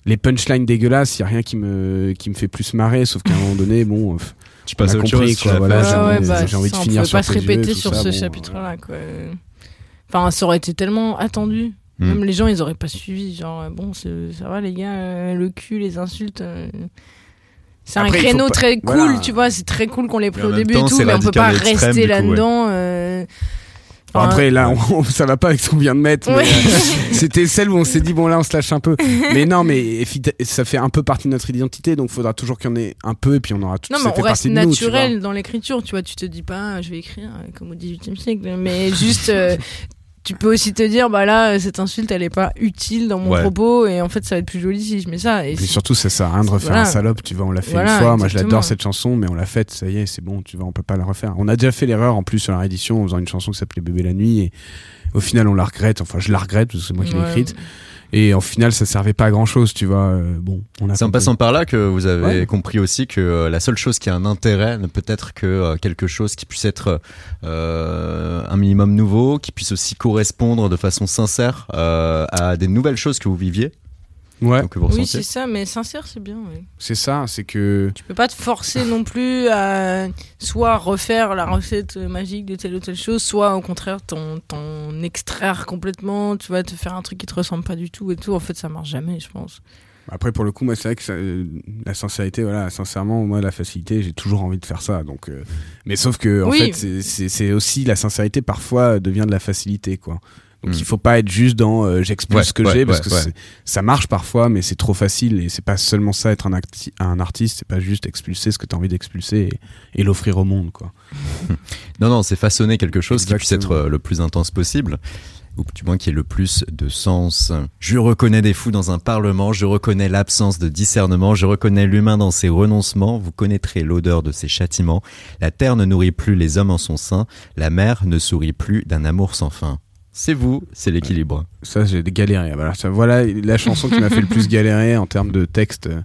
[SPEAKER 2] les punchlines dégueulasses, il y a rien qui me qui me fait plus marrer sauf qu'à un moment donné bon euh,
[SPEAKER 1] tu passes
[SPEAKER 2] a
[SPEAKER 1] à autre
[SPEAKER 2] compris,
[SPEAKER 1] chose.
[SPEAKER 2] quoi, voilà,
[SPEAKER 3] Ouais, ouais, bah,
[SPEAKER 2] j'ai envie de finir sur
[SPEAKER 3] pas se répéter sur
[SPEAKER 2] ça,
[SPEAKER 3] ce
[SPEAKER 2] bon,
[SPEAKER 3] chapitre-là. quoi. Enfin, ça aurait été tellement attendu.
[SPEAKER 1] Hmm.
[SPEAKER 3] Même les gens, ils auraient pas suivi. Genre, euh, bon, c'est- ça va, les gars, euh, le cul, les insultes. euh, C'est un créneau
[SPEAKER 2] pas-
[SPEAKER 3] très cool,
[SPEAKER 2] voilà.
[SPEAKER 3] tu vois. C'est très cool qu'on l'ait pris
[SPEAKER 1] Mais
[SPEAKER 3] au début
[SPEAKER 1] temps,
[SPEAKER 3] et tout, mais on peut pas rester
[SPEAKER 1] ouais.
[SPEAKER 3] là-dedans. euh,
[SPEAKER 2] Bon, après, là, on- [laughs] ça va pas avec ce qu'on vient de mettre.
[SPEAKER 3] Ouais.
[SPEAKER 2] euh, C'était celle où on s'est dit, bon, là, on se lâche un peu. [laughs] Mais non, mais ça fait un peu partie de notre identité, donc faudra toujours qu'il y en ait un peu, et puis on aura tout
[SPEAKER 3] Non, mais
[SPEAKER 2] fait
[SPEAKER 3] on reste
[SPEAKER 2] nous,
[SPEAKER 3] naturel dans l'écriture, tu vois. Tu te dis pas, je vais écrire euh, comme au 18 e siècle, mais juste. euh, [laughs] Tu peux aussi te dire, bah là, cette insulte, elle est pas utile dans mon
[SPEAKER 1] Ouais.
[SPEAKER 3] propos, et en fait, ça va être plus joli si je mets ça. Et
[SPEAKER 2] Et surtout, ça sert à rien de refaire
[SPEAKER 3] Voilà.
[SPEAKER 2] un salope, tu vois, on l'a fait
[SPEAKER 3] Voilà,
[SPEAKER 2] une fois. Moi, je l'adore cette chanson, mais on l'a faite, ça y est, c'est bon, tu vois, on peut pas la refaire. On a déjà fait l'erreur en plus sur la réédition en faisant une chanson qui s'appelait Bébé la nuit, et au final, on la regrette. Enfin, je la regrette parce que c'est moi qui l'ai
[SPEAKER 3] Ouais.
[SPEAKER 2] écrite. Et au final, ça servait pas à grand chose, tu vois. euh, bon,
[SPEAKER 1] C'est en passant par là que vous avez
[SPEAKER 2] Ouais.
[SPEAKER 1] compris aussi que euh, la seule chose qui a un intérêt ne peut être que euh, quelque chose qui puisse être euh, un minimum nouveau, qui puisse aussi correspondre de façon sincère euh, à des nouvelles choses que vous viviez,
[SPEAKER 2] Ouais,
[SPEAKER 1] donc
[SPEAKER 3] Oui, c'est ça, mais sincère, c'est bien. ouais.
[SPEAKER 2] c'est ça, c'est que.
[SPEAKER 3] Tu peux pas te forcer non plus à soit refaire la recette magique de telle ou telle chose, soit au contraire t'en, extraire complètement, tu vas te faire un truc qui te ressemble pas du tout et tout. En fait, ça marche jamais, je pense.
[SPEAKER 2] Après, pour le coup, moi, c'est vrai que ça- euh, la sincérité, voilà, sincèrement, moi, la facilité, j'ai toujours envie de faire ça. Donc, euh, mais sauf que, en
[SPEAKER 3] Oui.
[SPEAKER 2] fait, c'est- aussi la sincérité parfois devient de la facilité, quoi. Donc,
[SPEAKER 1] Mm.
[SPEAKER 2] il faut pas être juste dans euh, j'expulse
[SPEAKER 1] Ouais,
[SPEAKER 2] ce que
[SPEAKER 1] ouais,
[SPEAKER 2] j'ai parce
[SPEAKER 1] ouais,
[SPEAKER 2] que ça marche parfois, mais c'est trop facile et c'est pas seulement ça être un, acti- un artiste, c'est pas juste expulser ce que tu as envie d'expulser et, et l'offrir au monde, quoi. [laughs]
[SPEAKER 1] Non, non, c'est façonner quelque chose qui puisse être euh, le plus intense possible, ou du moins qui ait le plus de sens. Je reconnais des fous dans un parlement, je reconnais l'absence de discernement, je reconnais l'humain dans ses renoncements, vous connaîtrez l'odeur de ses châtiments. La terre ne nourrit plus les hommes en son sein, la mer ne sourit plus d'un amour sans fin. C'est vous, c'est l'équilibre.
[SPEAKER 2] Ça, j'ai galéré. Voilà, ça, voilà la chanson qui m'a fait le plus [laughs] galérer en termes de texte, euh,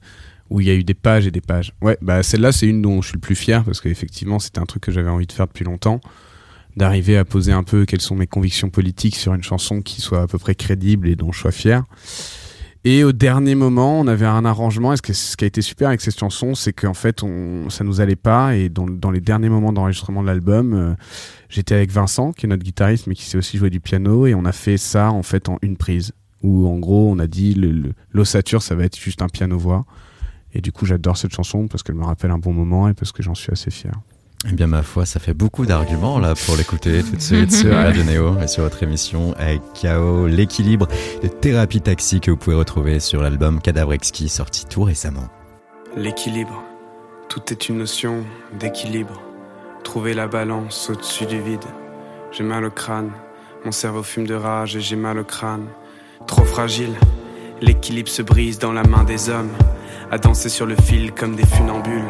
[SPEAKER 2] où il y a eu des pages et des pages. Ouais, bah celle-là, c'est une dont je suis le plus fier parce qu'effectivement, c'était un truc que j'avais envie de faire depuis longtemps, d'arriver à poser un peu quelles sont mes convictions politiques sur une chanson qui soit à peu près crédible et dont je sois fier. Et au dernier moment, on avait un arrangement. Et ce, qui a été super avec cette chanson, c'est qu'en fait, on, ça nous allait pas. Et dans, les derniers moments d'enregistrement de l'album, euh, j'étais avec Vincent, qui est notre guitariste, mais qui sait aussi jouer du piano. Et on a fait ça, en fait, en une prise. Où, en gros, on a dit, l'ossature, ça va être juste un piano-voix. Et du coup, j'adore cette chanson parce qu'elle me rappelle un bon moment et parce que j'en suis assez fier.
[SPEAKER 1] Eh bien, ma foi, ça fait beaucoup d'arguments là pour l'écouter tout de suite sur [laughs] Radio Néo et sur votre émission avec KO, l'équilibre de thérapie taxi que vous pouvez retrouver sur l'album Cadavre Exquis sorti tout récemment.
[SPEAKER 5] L'équilibre. Tout est une notion d'équilibre. Trouver la balance au-dessus du vide. J'ai mal au crâne, mon cerveau fume de rage et j'ai mal au crâne. Trop fragile, l'équilibre se brise dans la main des hommes. À danser sur le fil comme des funambules.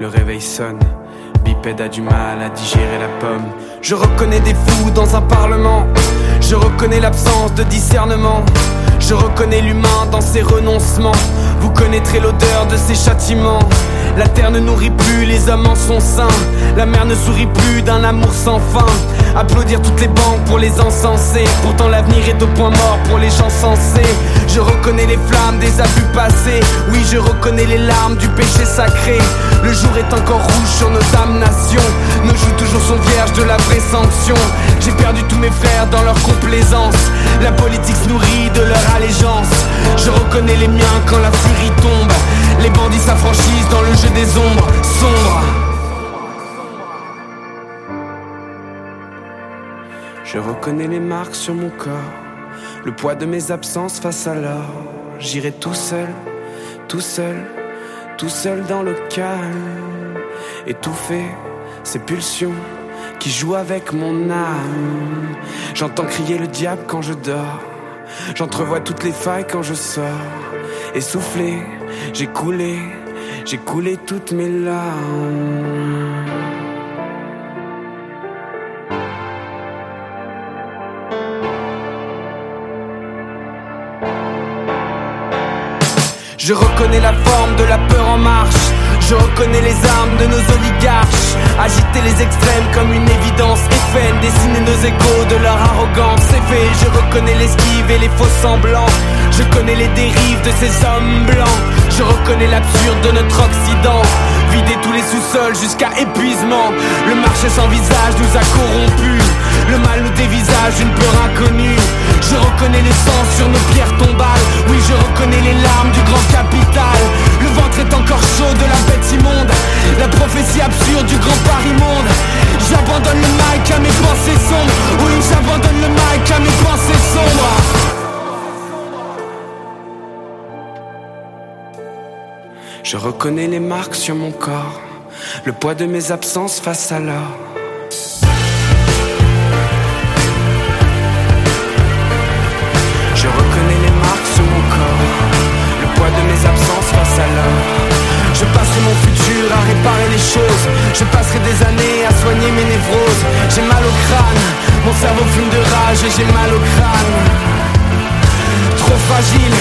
[SPEAKER 5] Le réveil sonne, bipède a du mal à digérer la pomme. Je reconnais des fous dans un parlement. Je reconnais l'absence de discernement. Je reconnais l'humain dans ses renoncements. Vous connaîtrez l'odeur de ses châtiments. La terre ne nourrit plus les hommes en son sein. La mer ne sourit plus d'un amour sans fin. Applaudir toutes les banques pour les insensés. Pourtant l'avenir est au point mort pour les gens sensés. Je reconnais les flammes des abus passés. Oui, je reconnais les larmes du péché sacré. Le jour est encore rouge sur nos damnations. Nos joues toujours sont vierges de la vraie sanction. J'ai perdu tous mes frères dans leur complaisance. La politique se nourrit de leur allégeance. Je reconnais les miens quand la furie tombe. Les bandits s'affranchissent dans le jeu des ombres sombres. Je reconnais les marques sur mon corps, le poids de mes absences face à l'or. J'irai tout seul, tout seul, tout seul dans le calme, étouffé ces pulsions qui jouent avec mon âme. J'entends crier le diable quand je dors, j'entrevois toutes les failles quand je sors. Essoufflé, j'ai coulé, j'ai coulé toutes mes larmes. Je reconnais la forme de la peur en marche. Je reconnais les armes de nos oligarches. Agiter les extrêmes comme une évidence. FN, dessiner nos égaux de leur arrogance. C'est fait, je reconnais l'esquive et les faux semblants. Je connais les dérives de ces hommes blancs. Je reconnais l'absurde de notre Occident. Vider tous les sous-sols jusqu'à épuisement. Le marché sans visage nous a corrompus. Le mal nous dévisage une peur inconnue. Je reconnais les sangs sur nos pierres tombales. Oui, je reconnais les larmes du grand capital. Le ventre est encore chaud de la bête immonde. La prophétie absurde du grand Paris monde. J'abandonne le mic à mes pensées sombres. Oui, j'abandonne le mic à mes pensées sombres. Je reconnais les marques sur mon corps, le poids de mes absences face à l'or. Je reconnais les marques sur mon corps, le poids de mes absences face à l'or. Je passerai mon futur à réparer les choses, je passerai des années à soigner mes névroses. J'ai mal au crâne, mon cerveau fume de rage et j'ai mal au crâne. Trop fragile,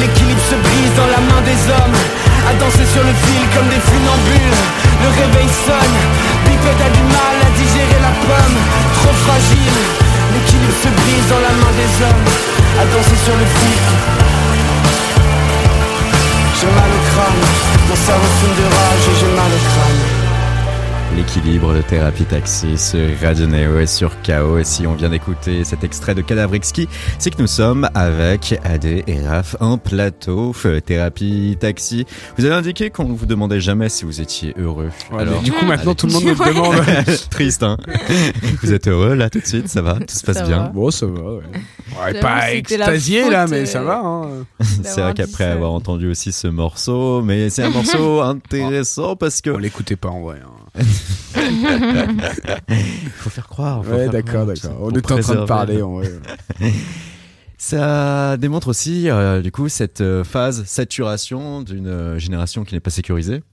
[SPEAKER 5] l'équilibre se brise dans la main des hommes. À danser sur le fil comme des funambules. Le réveil sonne, bipède a du mal à digérer la pomme. Trop fragile, l'équilibre se brise dans la main des hommes. À danser sur le fil. J'ai mal au crâne, mon cerveau fume de
[SPEAKER 1] L'équilibre de thérapie taxi sur Radio Neo et sur KO. Et si on vient d'écouter cet extrait de Cadavre Exquis, c'est que nous sommes avec Adé et Raph en plateau thérapie taxi. Vous avez indiqué qu'on ne vous demandait jamais si vous étiez heureux.
[SPEAKER 2] Ouais, mais du coup, maintenant, tout le monde me
[SPEAKER 3] Ouais.
[SPEAKER 2] demande. [laughs]
[SPEAKER 1] Triste, hein Vous êtes heureux là tout de suite Ça va? Tout se passe
[SPEAKER 3] Ça
[SPEAKER 1] bien?
[SPEAKER 3] va.
[SPEAKER 2] Bon, ça va, ouais. Ouais, pas extasié là, mais
[SPEAKER 3] euh,
[SPEAKER 2] ça va. Hein.
[SPEAKER 1] C'est vrai qu'après avoir entendu aussi ce morceau, mais c'est un morceau [laughs] intéressant parce que
[SPEAKER 2] On l'écoutait pas en vrai. hein. [laughs]
[SPEAKER 1] il [laughs] faut faire croire. faut
[SPEAKER 2] Ouais, d'accord, d'accord. On était en train de parler. [laughs]
[SPEAKER 1] Ça démontre aussi, euh, du coup, cette euh, phase saturation d'une euh, génération qui n'est pas sécurisée,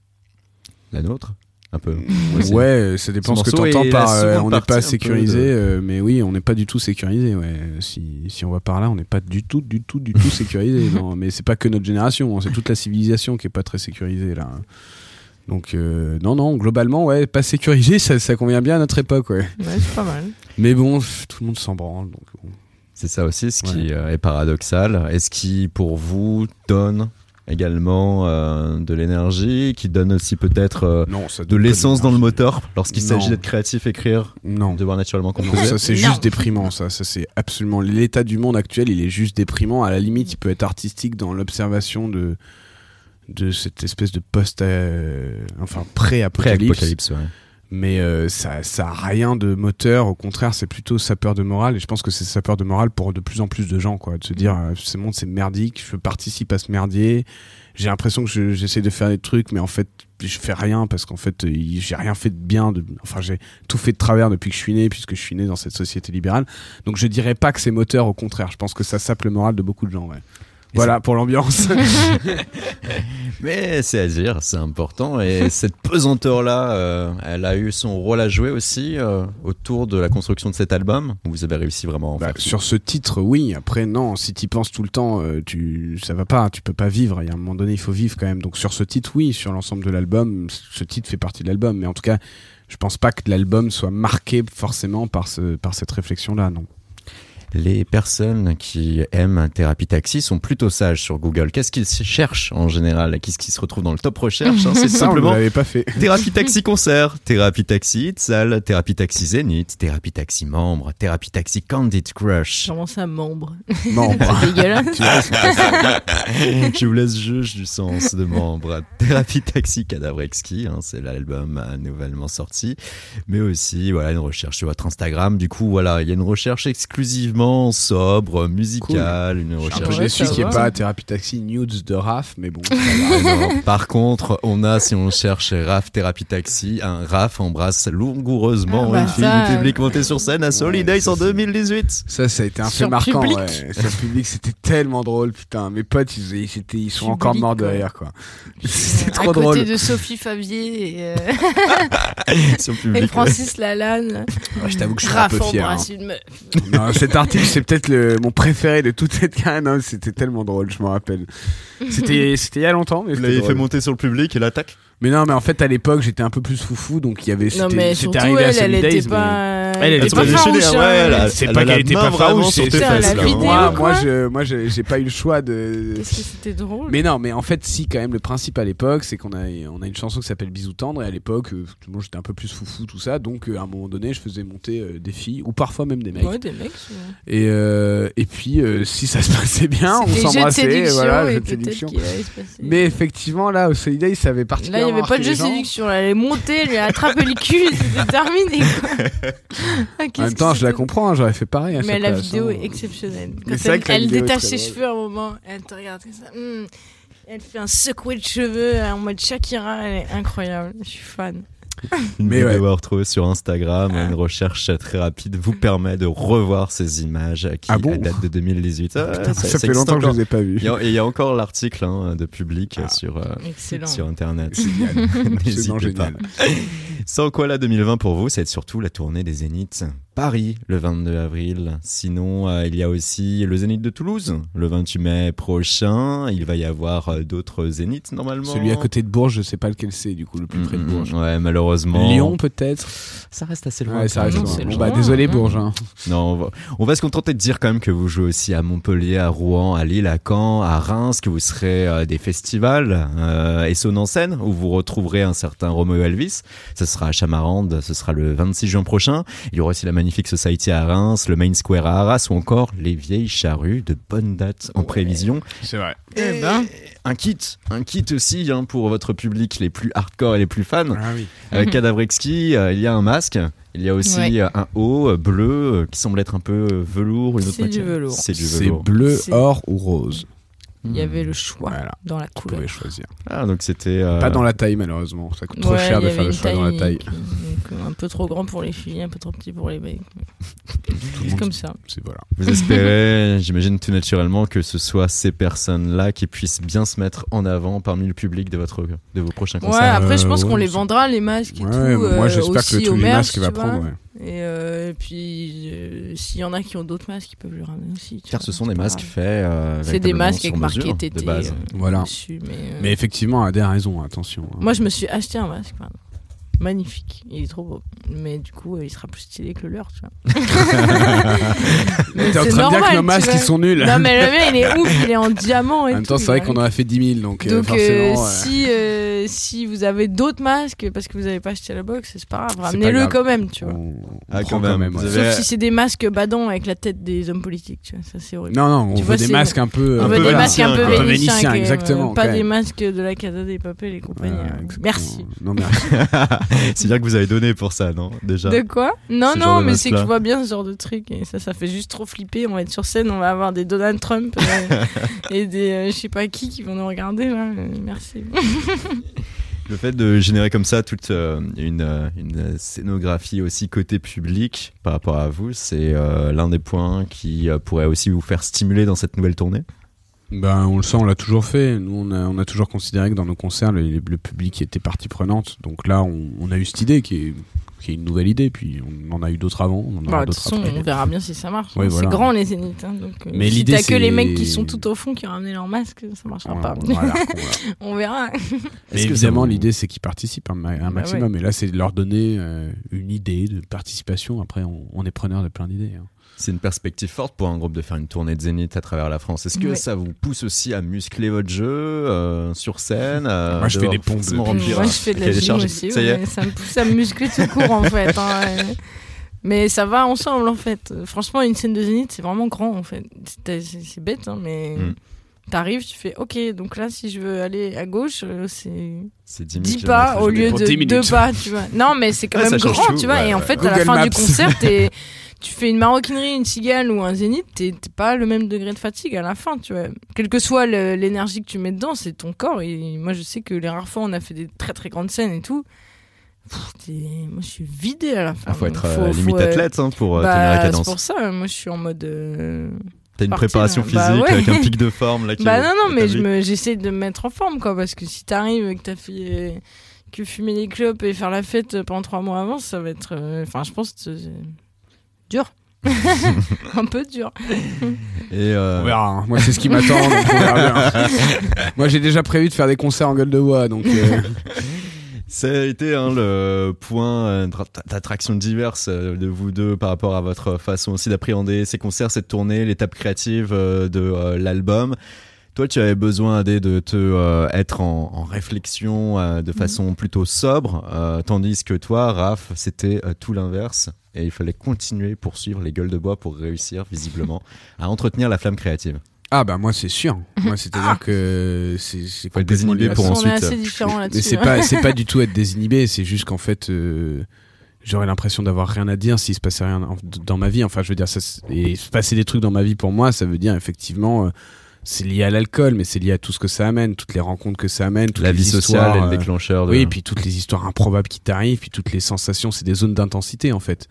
[SPEAKER 1] la nôtre, un peu. [laughs]
[SPEAKER 2] Ouais, ça dépend ce que
[SPEAKER 1] morceau
[SPEAKER 2] t'entends
[SPEAKER 1] est
[SPEAKER 2] par euh, on n'est pas sécurisé,
[SPEAKER 1] de-
[SPEAKER 2] euh, mais oui, on n'est pas du tout sécurisé. Ouais. Si, si on va par là, on n'est pas du tout, du tout, du tout sécurisé. Non, mais c'est pas que notre génération, hein, c'est toute la civilisation qui est pas très sécurisée là. Donc euh, non, non, globalement, ouais, pas sécurisé, ça, ça convient bien à notre époque, ouais.
[SPEAKER 3] Ouais, c'est pas mal.
[SPEAKER 2] Mais bon, tout le monde s'en branle. Donc, bon.
[SPEAKER 1] C'est ça aussi ce qui euh, est paradoxal. Et ce qui, pour vous, donne également euh, de l'énergie, qui donne aussi peut-être euh,
[SPEAKER 2] Non,
[SPEAKER 1] de l'essence dans le moteur lorsqu'il s'agit
[SPEAKER 2] Non.
[SPEAKER 1] d'être créatif, écrire,
[SPEAKER 2] Non.
[SPEAKER 1] devoir naturellement
[SPEAKER 2] Non,
[SPEAKER 1] composer.
[SPEAKER 2] ça c'est
[SPEAKER 3] Non.
[SPEAKER 2] juste déprimant, ça. Ça c'est absolument l'état du monde actuel. Il est juste déprimant. À la limite, il peut être artistique dans l'observation de de cette espèce de post, euh, enfin pré-apocalypse.
[SPEAKER 1] Pré-apocalypse, ouais.
[SPEAKER 2] Mais euh, ça, ça a rien de moteur. Au contraire, c'est plutôt sapeur de morale. Et je pense que c'est sapeur de morale pour de plus en plus de gens, quoi. De se dire, euh, ce monde c'est merdique. Je participe à ce merdier. J'ai l'impression que je- j'essaie de faire des trucs, mais en fait, je fais rien parce qu'en fait, j'ai rien fait de bien. De... Enfin, j'ai tout fait de travers depuis que je suis né, puisque je suis né dans cette société libérale. Donc, je dirais pas que c'est moteur. Au contraire, je pense que ça sape le moral de beaucoup de gens. Ouais. Voilà pour l'ambiance. [laughs] [laughs]
[SPEAKER 1] Mais c'est à dire, c'est important. Et cette pesanteur-là, euh, elle a eu son rôle à jouer aussi euh, autour de la construction de cet album. Vous avez réussi vraiment à en
[SPEAKER 2] Bah,
[SPEAKER 1] faire.
[SPEAKER 2] sur ce titre, oui. Après, non. Si tu penses tout le temps, euh, tu, ça va pas. Tu peux pas vivre. Il y a un moment donné, il faut vivre quand même. Donc sur ce titre, oui. Sur l'ensemble de l'album, ce titre fait partie de l'album. Mais en tout cas, je pense pas que l'album soit marqué forcément par ce, par cette réflexion-là, non.
[SPEAKER 1] Les personnes qui aiment Thérapie Taxi sont plutôt sages sur Google. Qu'est-ce qu'ils cherchent en général? Qu'est-ce qui se retrouve dans le top recherche hein? C'est [laughs]
[SPEAKER 2] on
[SPEAKER 1] simplement
[SPEAKER 2] l'avait pas fait. [laughs]
[SPEAKER 1] Thérapie Taxi concert, Thérapie Taxi Itzal, Thérapie Taxi Zénith, Thérapie Taxi membre, Thérapie Taxi Candid Crush.
[SPEAKER 3] Comment ça, membre?
[SPEAKER 2] Non. [laughs]
[SPEAKER 3] C'est dégueulasse.
[SPEAKER 1] Je vous laisse juge du sens de membre. Thérapie Taxi Cadavre Exquis, hein, c'est l'album euh, nouvellement sorti. Mais aussi, voilà, une recherche sur votre Instagram. Du coup, voilà, il y a une recherche exclusivement sobre, musicale, une
[SPEAKER 2] je suis un
[SPEAKER 1] recherche.
[SPEAKER 2] peu
[SPEAKER 3] Ouais,
[SPEAKER 2] déçu
[SPEAKER 3] ça
[SPEAKER 2] qu'il n'y ait
[SPEAKER 3] va.
[SPEAKER 2] pas Thérapie Taxi Nudes de Raph, mais bon. [laughs]
[SPEAKER 1] Alors, par contre, on a, si on cherche Raph Thérapie Taxi, un Raph embrasse langoureusement
[SPEAKER 3] Ah bah
[SPEAKER 1] une fille
[SPEAKER 3] ça,
[SPEAKER 1] du public montée sur scène à Solidays
[SPEAKER 2] ça,
[SPEAKER 1] en
[SPEAKER 2] c'est-
[SPEAKER 1] 2018.
[SPEAKER 2] Ça, ça a été un fait
[SPEAKER 3] Sur
[SPEAKER 2] marquant.
[SPEAKER 3] public.
[SPEAKER 2] Ouais. Sur public, c'était tellement drôle, putain. Mes potes, ils, ils, étaient- ils sont
[SPEAKER 3] Public,
[SPEAKER 2] encore morts de
[SPEAKER 3] quoi.
[SPEAKER 2] rire, quoi. C'était trop
[SPEAKER 3] à côté
[SPEAKER 2] drôle.
[SPEAKER 3] de Sophie Favier et, euh, [laughs]
[SPEAKER 1] Sur [laughs]
[SPEAKER 3] et
[SPEAKER 1] public.
[SPEAKER 3] Francis Lalanne.
[SPEAKER 2] Ouais, je t'avoue que je suis un
[SPEAKER 3] Raph
[SPEAKER 2] peu fier. hein.
[SPEAKER 3] embrasse une meuf.
[SPEAKER 2] Non, cet article, c'est peut-être le, mon préféré de toute cette carrière. Non, c'était tellement drôle, je me rappelle. C'était, [laughs] c'était il y a longtemps, mais
[SPEAKER 1] Vous l'avez
[SPEAKER 2] drôle.
[SPEAKER 1] fait monter sur le public et l'attaque?
[SPEAKER 2] Mais non, mais en fait, à l'époque, j'étais un peu plus foufou, donc il y avait,
[SPEAKER 3] Non,
[SPEAKER 2] c'était,
[SPEAKER 3] mais
[SPEAKER 2] c'était
[SPEAKER 3] surtout,
[SPEAKER 2] arrivé à
[SPEAKER 3] elle, elle.
[SPEAKER 2] Elle, elle
[SPEAKER 3] était pas farouche.
[SPEAKER 1] déchaînée,
[SPEAKER 3] hein.
[SPEAKER 1] ouais, elle a-
[SPEAKER 2] C'est
[SPEAKER 1] Elle
[SPEAKER 2] pas qu'elle était pas
[SPEAKER 1] vraiment
[SPEAKER 2] farouche,
[SPEAKER 1] sur
[SPEAKER 2] c'est moi, moi, je, moi, j'ai j'ai pas eu le choix de.
[SPEAKER 3] Qu'est-ce que c'était drôle.
[SPEAKER 2] Mais non, mais en fait, si quand même le principe à l'époque, c'est qu'on a, on a une chanson qui s'appelle Bisous tendre et à l'époque, euh, moi j'étais un peu plus foufou tout ça, donc euh, à un moment donné, je faisais monter euh, des filles ou parfois même des mecs.
[SPEAKER 3] Ouais, des mecs.
[SPEAKER 2] Et et, et puis, euh, si ça se [laughs] passait bien, on s'embrassait. Voilà. Mais effectivement, là, au Solidays, ça avait particulièrement.
[SPEAKER 3] N'y avait pas de jeu séduction. Elle est montée, elle lui a attrapé le cul, [laughs] c'était terminé. Quoi. [laughs] Ah,
[SPEAKER 2] En même temps, je la comprends, hein, j'aurais fait pareil. À
[SPEAKER 3] Mais la
[SPEAKER 2] place,
[SPEAKER 3] vidéo
[SPEAKER 2] hein.
[SPEAKER 3] est exceptionnelle. Quand elle, détache ses cheveux à un moment, elle te regarde comme ça. hum, Elle fait un secoué de cheveux en mode Shakira, elle est incroyable. Je suis fan.
[SPEAKER 1] Une
[SPEAKER 2] Mais
[SPEAKER 1] vidéo
[SPEAKER 2] ouais.
[SPEAKER 1] à retrouver sur Instagram, une recherche très rapide vous permet de revoir ces images qui
[SPEAKER 2] Ah bon
[SPEAKER 1] datent de 2018. Ah,
[SPEAKER 2] Putain,
[SPEAKER 1] ça-
[SPEAKER 2] fait longtemps que je les ai pas vus.
[SPEAKER 1] Il y a- et il y a encore l'article hein, de public
[SPEAKER 2] Ah.
[SPEAKER 1] sur, euh,
[SPEAKER 3] Excellent.
[SPEAKER 1] sur Internet. [laughs] N'hésitez pas. Sans quoi la 2020 pour vous, c'est surtout la tournée des Zéniths. Paris le 22 avril. Sinon, euh, il y a aussi le Zénith de Toulouse le 28 mai prochain. Il va y avoir euh, d'autres Zéniths normalement.
[SPEAKER 2] Celui à côté de Bourges, je sais pas lequel c'est, du coup, le plus près de Bourges.
[SPEAKER 1] Ouais, malheureusement.
[SPEAKER 2] Lyon, peut-être
[SPEAKER 1] Ça reste assez loin.
[SPEAKER 2] Ouais, ça
[SPEAKER 1] quand
[SPEAKER 2] reste
[SPEAKER 1] même.
[SPEAKER 3] non,
[SPEAKER 2] loin.
[SPEAKER 3] c'est
[SPEAKER 2] Bon,
[SPEAKER 3] loin,
[SPEAKER 2] bah, désolé. Bourges. hein.
[SPEAKER 1] Non, on va, on va se contenter de dire quand même que vous jouez aussi à Montpellier, à Rouen, à Lille, à Caen, à Reims, que vous serez à des festivals euh, et en scène où vous retrouverez un certain Romeo Elvis. Ce sera à Chamarande, ce sera le 26 juin prochain. Il y aura aussi la Magnifique Society à Reims, le Main Square à Arras ou encore les Vieilles Charrues de bonne date en prévision.
[SPEAKER 2] C'est vrai.
[SPEAKER 3] Eh ben.
[SPEAKER 1] Un kit, un kit aussi hein, pour votre public les plus hardcore et les plus fans.
[SPEAKER 2] Ah oui.
[SPEAKER 1] Euh, Cadavrexki, euh, il y a un masque. Il y a aussi
[SPEAKER 3] Ouais.
[SPEAKER 1] euh, un haut euh, bleu euh, qui semble être un peu velours. Une autre
[SPEAKER 3] C'est du
[SPEAKER 1] matière.
[SPEAKER 3] velours.
[SPEAKER 1] C'est du
[SPEAKER 2] C'est
[SPEAKER 1] velours.
[SPEAKER 2] bleu, or ou rose.
[SPEAKER 3] Il y avait le choix
[SPEAKER 2] Voilà.
[SPEAKER 3] dans la
[SPEAKER 2] Vous
[SPEAKER 3] couleur.
[SPEAKER 2] pouvez choisir.
[SPEAKER 1] Ah, donc c'était. euh,
[SPEAKER 2] Pas dans la taille, malheureusement. Ça coûte trop cher de faire le choix dans la taille.
[SPEAKER 3] donc, un peu trop grand pour les filles, un peu trop petit pour les mecs.
[SPEAKER 2] Tout le
[SPEAKER 3] C'est
[SPEAKER 2] monde-
[SPEAKER 3] comme ça.
[SPEAKER 2] Voilà.
[SPEAKER 1] Vous espérez, [laughs] j'imagine tout naturellement, que ce soit ces personnes-là qui puissent bien se mettre en avant parmi le public de, votre, de vos prochains
[SPEAKER 3] Ouais,
[SPEAKER 1] concerts.
[SPEAKER 3] après, je pense
[SPEAKER 2] Euh,
[SPEAKER 3] qu'on
[SPEAKER 2] ouais,
[SPEAKER 3] les vendra, les masques et
[SPEAKER 2] Ouais,
[SPEAKER 3] tout.
[SPEAKER 2] moi
[SPEAKER 3] euh,
[SPEAKER 2] j'espère que le
[SPEAKER 3] au
[SPEAKER 2] truc du
[SPEAKER 3] merch,
[SPEAKER 2] masque va prendre. ouais.
[SPEAKER 3] Et euh, puis, euh, s'il y en a qui ont d'autres masques, ils peuvent le ramener aussi. tu
[SPEAKER 1] Car
[SPEAKER 3] vois,
[SPEAKER 1] ce sont
[SPEAKER 3] c'est
[SPEAKER 1] des masques faits. euh,
[SPEAKER 3] C'est des masques
[SPEAKER 1] sur
[SPEAKER 3] avec marqué
[SPEAKER 1] mesure,
[SPEAKER 3] TT
[SPEAKER 1] de base.
[SPEAKER 3] euh,
[SPEAKER 2] Voilà.
[SPEAKER 3] dessus. Mais, euh,
[SPEAKER 2] Mais effectivement, Adé a raison, attention. hein.
[SPEAKER 3] Moi, je me suis acheté un masque. pardon. Magnifique, il est trop beau. Mais du coup, euh, il sera plus stylé que le leur, tu vois. [laughs]
[SPEAKER 2] T'es en train de
[SPEAKER 3] c'est
[SPEAKER 2] dire que
[SPEAKER 3] normal,
[SPEAKER 2] nos masques ils sont nuls.
[SPEAKER 3] Non, mais le mien, il est ouf, il est en diamant et
[SPEAKER 2] en même temps, c'est vrai qu'on en a fait 10 000, donc,
[SPEAKER 3] Donc, euh,
[SPEAKER 2] forcément. euh,
[SPEAKER 3] si, euh, euh, si vous avez d'autres masques parce que vous n'avez pas acheté la box, c'est pas grave, ramenez-le quand même, tu vois.
[SPEAKER 2] On,
[SPEAKER 1] Ah,
[SPEAKER 2] prend
[SPEAKER 1] quand même.
[SPEAKER 2] ouais.
[SPEAKER 1] Vous avez-
[SPEAKER 3] Sauf si c'est des masques badants avec la tête des hommes politiques, tu vois, ça c'est horrible.
[SPEAKER 2] Non, non, on
[SPEAKER 3] Tu
[SPEAKER 2] veut
[SPEAKER 3] vois,
[SPEAKER 2] des masques un peu.
[SPEAKER 3] On veut des masques un peu
[SPEAKER 1] vénitiens,
[SPEAKER 3] même,
[SPEAKER 2] exactement,
[SPEAKER 3] Pas des masques de la Casa des Papel et compagnie.
[SPEAKER 2] Ouais,
[SPEAKER 3] hein. Merci.
[SPEAKER 2] Non, merci. [laughs]
[SPEAKER 1] C'est bien que vous avez donné pour ça, non Déjà.
[SPEAKER 3] De quoi? Non, non, mais c'est que je vois bien ce genre de truc et ça, ça fait juste trop flipper. On va être sur scène, on va avoir des Donald Trump euh, [laughs] et des euh, je sais pas qui qui vont nous regarder là. Euh, merci. [laughs]
[SPEAKER 1] Le fait de générer comme ça toute euh, une, euh, une scénographie aussi côté public par rapport à vous, c'est euh, l'un des points qui pourrait aussi vous faire stimuler dans cette nouvelle tournée?
[SPEAKER 2] Ben, on le sent, on l'a toujours fait. Nous, on a, toujours considéré que dans nos concerts, le, le public était partie prenante. Donc là, on, on a eu cette idée qui est, qui est une nouvelle idée. Puis on en a eu d'autres avant, on en
[SPEAKER 3] Bah,
[SPEAKER 2] aura
[SPEAKER 3] de toute
[SPEAKER 2] d'autres
[SPEAKER 3] façon,
[SPEAKER 2] après.
[SPEAKER 3] on verra bien si ça marche. Hein.
[SPEAKER 2] voilà.
[SPEAKER 3] C'est grand les zéniths. hein, donc, euh,
[SPEAKER 2] Mais
[SPEAKER 3] si
[SPEAKER 2] l'idée,
[SPEAKER 3] t'as que les
[SPEAKER 2] c'est-
[SPEAKER 3] mecs qui sont tout au fond qui ont ramené leur masque, ça marchera
[SPEAKER 2] On-
[SPEAKER 3] pas. [laughs]
[SPEAKER 2] on
[SPEAKER 3] verra.
[SPEAKER 2] Mais évidemment,
[SPEAKER 1] vous-
[SPEAKER 2] l'idée, c'est qu'ils participent un, ma- un
[SPEAKER 3] Bah
[SPEAKER 2] maximum. Et là, c'est de leur donner euh, une idée de participation. Après, on, on est preneur de plein d'idées. hein.
[SPEAKER 1] C'est une perspective forte pour un groupe de faire une tournée de zénith à travers la France. Est-ce que
[SPEAKER 3] Ouais.
[SPEAKER 1] ça vous pousse aussi à muscler votre jeu euh, sur scène euh,
[SPEAKER 2] Moi, je fais des pompes
[SPEAKER 1] remplir
[SPEAKER 3] Moi, je fais de la gym aussi.
[SPEAKER 1] Ça
[SPEAKER 3] ouais, me pousse à me muscler tout court en fait. hein, ouais. Mais ça va ensemble en fait. Franchement, une scène de zénith, c'est vraiment grand en fait. C'est bête, hein, mais
[SPEAKER 1] Mm.
[SPEAKER 3] T'arrives, tu fais OK. Donc là, si je veux aller à gauche, euh, c'est
[SPEAKER 1] C'est 10
[SPEAKER 3] 10
[SPEAKER 1] 000
[SPEAKER 3] pas au lieu de
[SPEAKER 2] 10
[SPEAKER 3] 2
[SPEAKER 2] minutes.
[SPEAKER 3] pas, tu vois. Non, mais c'est quand
[SPEAKER 1] Ouais,
[SPEAKER 3] même grand,
[SPEAKER 1] tout,
[SPEAKER 3] tu vois.
[SPEAKER 1] ouais,
[SPEAKER 3] et en fait, à la fin du concert, t'es- [laughs] tu fais une maroquinerie, une cigale ou un zénith, t'es t'es pas le même degré de fatigue à la fin, tu vois. Quelle que soit l'énergie que tu mets dedans, c'est ton corps. Et moi, je sais que les rares fois, on a fait des très très grandes scènes et tout. Pff, moi, je suis vidée à la fin.
[SPEAKER 1] Ah, faut être euh, limite
[SPEAKER 3] euh,
[SPEAKER 1] athlète hein, pour
[SPEAKER 3] bah,
[SPEAKER 1] tenir la
[SPEAKER 3] c'est
[SPEAKER 1] cadence.
[SPEAKER 3] pour ça, moi je suis en mode. euh,
[SPEAKER 1] T'as une préparation physique
[SPEAKER 3] Bah ouais.
[SPEAKER 1] avec un [laughs] pic de forme là qui
[SPEAKER 3] Bah
[SPEAKER 1] est
[SPEAKER 3] non, non, mais je j'essaie de me mettre en forme, quoi, parce que si t'arrives et que t'as fait euh, que fumer des clopes et faire la fête pendant trois mois avant, ça va être. euh, Enfin, je pense que c'est dur. [laughs] un peu dur.
[SPEAKER 1] Et euh,
[SPEAKER 2] On verra. hein. Moi, c'est ce qui m'attend. [laughs] Moi, j'ai déjà prévu de faire des concerts en gueule de bois. Donc, euh,
[SPEAKER 1] Ça a été hein, le point euh, d'attraction diverse euh, de vous deux par rapport à votre façon aussi d'appréhender ces concerts, cette tournée, l'étape créative euh, de l'album. Toi, tu avais besoin, Adé, de te euh, être en, en réflexion euh, de façon plutôt sobre, euh, tandis que toi, Raph, c'était tout l'inverse. Et il fallait continuer, poursuivre les gueules de bois pour réussir, visiblement, à entretenir la flamme créative.
[SPEAKER 2] Ah bah moi, c'est sûr. [laughs] Moi, c'est-à-dire que c'est c'est complètement
[SPEAKER 1] désinhibé pour
[SPEAKER 3] on
[SPEAKER 1] ensuite,
[SPEAKER 3] est assez
[SPEAKER 1] euh,
[SPEAKER 3] là-dessus.
[SPEAKER 2] Mais c'est
[SPEAKER 3] hein.
[SPEAKER 2] pas, c'est pas du [laughs] tout être désinhibé. C'est juste qu'en fait, euh, j'aurais l'impression d'avoir rien à dire s'il se passait rien en- dans ma vie. Enfin, je veux dire, ça, et se passer des trucs dans ma vie pour moi, ça veut dire effectivement. euh, c'est lié à l'alcool, mais c'est lié à tout ce que ça amène, toutes les rencontres que ça amène, toutes
[SPEAKER 1] La vie sociale et le déclencheur de...
[SPEAKER 2] Oui, et puis toutes les histoires improbables qui t'arrivent, puis toutes les sensations, c'est des zones d'intensité en fait.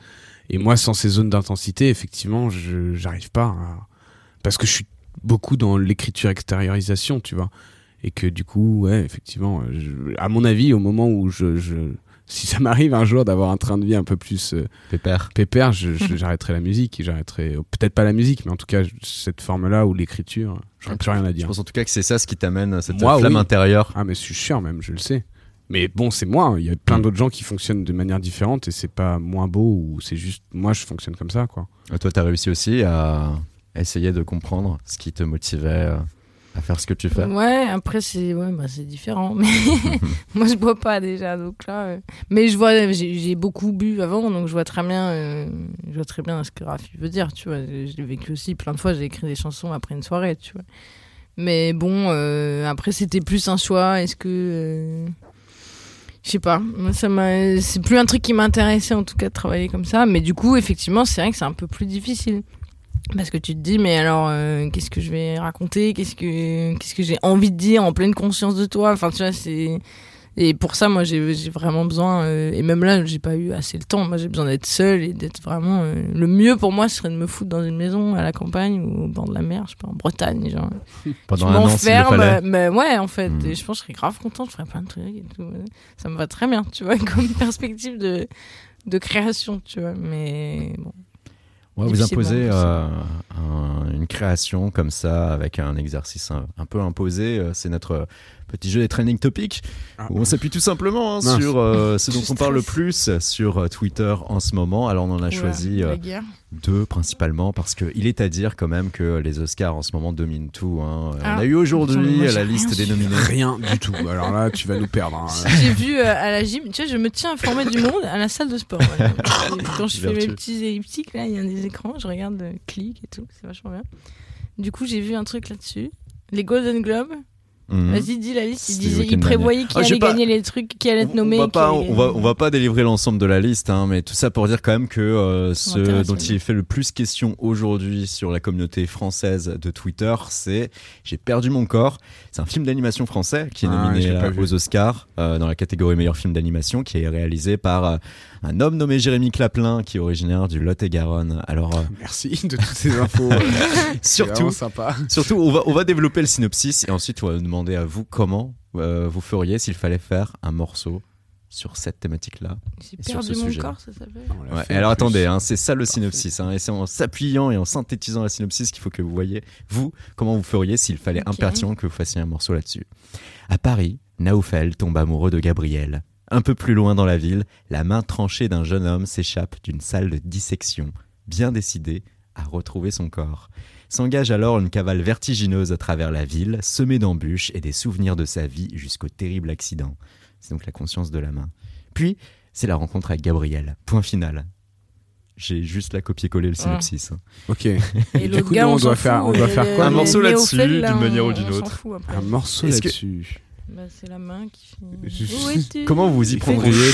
[SPEAKER 2] Et moi, sans ces zones d'intensité, effectivement, je j'arrive pas à... parce que je suis beaucoup dans l'écriture extériorisation, tu vois, et que du coup, ouais, effectivement, je- à mon avis, au moment où je, je... si ça m'arrive un jour d'avoir un train de vie un peu plus euh,
[SPEAKER 1] Pépère.
[SPEAKER 2] pépère, je- je- [laughs] j'arrêterai la musique, et j'arrêterai peut-être pas la musique, mais en tout cas je- cette forme-là ou l'écriture, j'aurais plus rien à
[SPEAKER 1] Je
[SPEAKER 2] dire.
[SPEAKER 1] pense en tout cas que c'est ça ce qui t'amène, cette
[SPEAKER 2] Moi,
[SPEAKER 1] flamme
[SPEAKER 2] oui.
[SPEAKER 1] intérieure.
[SPEAKER 2] Ah mais je suis sûr même, je le sais. Mais bon, c'est moi. hein. Il y a plein
[SPEAKER 1] Mm.
[SPEAKER 2] d'autres gens qui fonctionnent de manière différente et c'est pas moins beau ou c'est juste moi je fonctionne comme ça quoi.
[SPEAKER 1] Et Toi, tu as réussi aussi à essayer de comprendre ce qui te motivait euh, à faire ce que tu fais.
[SPEAKER 3] Ouais, après c'est ouais, bah, différent. Mais [laughs] moi je bois pas déjà, donc là. euh, Mais je vois, j'ai beaucoup bu avant, donc je vois très bien, euh, je vois très bien ce que Rafi veut dire. Tu vois, je l'ai vécu aussi plein de fois. J'ai écrit des chansons après une soirée, tu vois. Mais bon, après c'était plus un choix. Est-ce que je sais pas, ça c'est plus un truc qui m'intéressait en tout cas de travailler comme ça. Mais du coup, effectivement, c'est vrai que c'est un peu plus difficile. Parce que tu te dis, mais alors, euh, qu'est-ce que je vais raconter? Qu'est-ce que, qu'est-ce que j'ai envie de dire en pleine conscience de toi? Enfin, tu vois, c'est. Et pour ça, moi, j'ai j'ai vraiment besoin. euh, et même là, j'ai pas eu assez le temps. Moi, j'ai besoin d'être seule et d'être vraiment. euh, le mieux pour moi, ce serait de me foutre dans une maison à la campagne ou au bord de la mer, je sais pas, en Bretagne. Genre,
[SPEAKER 1] Pendant
[SPEAKER 3] je
[SPEAKER 1] un an.
[SPEAKER 3] Mais ouais, en fait.
[SPEAKER 1] Mm.
[SPEAKER 3] Et je pense que je serais grave contente. Je ferais plein de trucs et tout. Ça me va très bien, tu vois, [laughs] comme perspective de, de création, tu vois. Mais bon.
[SPEAKER 1] Vous
[SPEAKER 3] bon,
[SPEAKER 1] euh, un- une création comme ça avec un exercice un, un peu imposé. Euh, C'est notre petit jeu des trending topics
[SPEAKER 2] Ah.
[SPEAKER 1] où on s'appuie tout simplement hein, sur euh, ce dont on parle le plus sur euh, Twitter en ce moment. Alors on en a choisi euh, deux principalement parce qu'il est à dire quand même que les Oscars en ce moment dominent tout. hein.
[SPEAKER 3] Ah.
[SPEAKER 1] on a eu aujourd'hui la liste des nominés.
[SPEAKER 2] Rien du tout. Alors là, tu vas nous perdre. hein. [laughs]
[SPEAKER 3] J'ai vu euh, à la gym, tu vois, je me tiens informé du monde à la salle de sport. [coughs] Quand je fais mes petits elliptiques, là, il y a des écrans, je regarde, euh, clic et tout, c'est vachement bien. Du coup, j'ai vu un truc là-dessus. Les Golden Globes,
[SPEAKER 1] Mhm.
[SPEAKER 3] Vas-y, dis la liste. Il, disait, prévoyait qui
[SPEAKER 1] Ah, j'ai
[SPEAKER 3] allait
[SPEAKER 1] pas-
[SPEAKER 3] gagner les trucs, qui allait être nommé.
[SPEAKER 1] On va,
[SPEAKER 3] qui
[SPEAKER 1] pas,
[SPEAKER 3] allait
[SPEAKER 1] on, va,
[SPEAKER 3] gagner.
[SPEAKER 1] on va pas délivrer l'ensemble de la liste, hein, mais tout ça pour dire quand même que euh, ce dont il fait le plus question aujourd'hui sur la communauté française de Twitter, c'est J'ai perdu mon corps. C'est un film d'animation français qui est
[SPEAKER 2] Ah,
[SPEAKER 1] nominé euh, aux Oscars euh, dans la catégorie meilleur film d'animation, qui est réalisé par euh, un homme nommé Jérémy Claplin, qui est originaire du Lot-et-Garonne. Alors euh,
[SPEAKER 2] Merci de toutes ces infos. [laughs]
[SPEAKER 1] Surtout,
[SPEAKER 2] sympa.
[SPEAKER 1] Surtout, on va, on va développer le synopsis et ensuite on va demander à vous comment euh, vous feriez s'il fallait faire un morceau sur cette thématique-là.
[SPEAKER 3] J'ai
[SPEAKER 1] sur
[SPEAKER 3] perdu
[SPEAKER 1] ce
[SPEAKER 3] mon
[SPEAKER 1] sujet.
[SPEAKER 3] corps, ça s'appelle.
[SPEAKER 1] Ouais, alors attendez, hein, c'est ça le synopsis. hein, et c'est en s'appuyant et en synthétisant la synopsis qu'il faut que vous voyez, vous, comment vous feriez s'il fallait
[SPEAKER 3] Ok.
[SPEAKER 1] impérativement que vous fassiez un morceau là-dessus. À Paris, Naoufel tombe amoureux de Gabriel. Un peu plus loin dans la ville, la main tranchée d'un jeune homme s'échappe d'une salle de dissection, bien décidé à retrouver son corps. S'engage alors une cavale vertigineuse à travers la ville, semée d'embûches et des souvenirs de sa vie jusqu'au terrible accident. C'est donc la conscience de la main. Puis, c'est la rencontre avec Gabriel. Point final. J'ai juste la copier-coller le synopsis. hein.
[SPEAKER 2] Ok.
[SPEAKER 3] Et
[SPEAKER 2] du coup,
[SPEAKER 3] gars,
[SPEAKER 2] nous, on
[SPEAKER 3] on
[SPEAKER 2] doit faire- on doit faire
[SPEAKER 3] le-
[SPEAKER 2] quoi,
[SPEAKER 1] Un morceau là-dessus, d'une manière ou d'une autre.
[SPEAKER 2] Un morceau là-dessus.
[SPEAKER 3] Bah, c'est la main qui
[SPEAKER 2] Je-
[SPEAKER 3] fait. Où es-tu?
[SPEAKER 1] Comment vous y prendriez [laughs]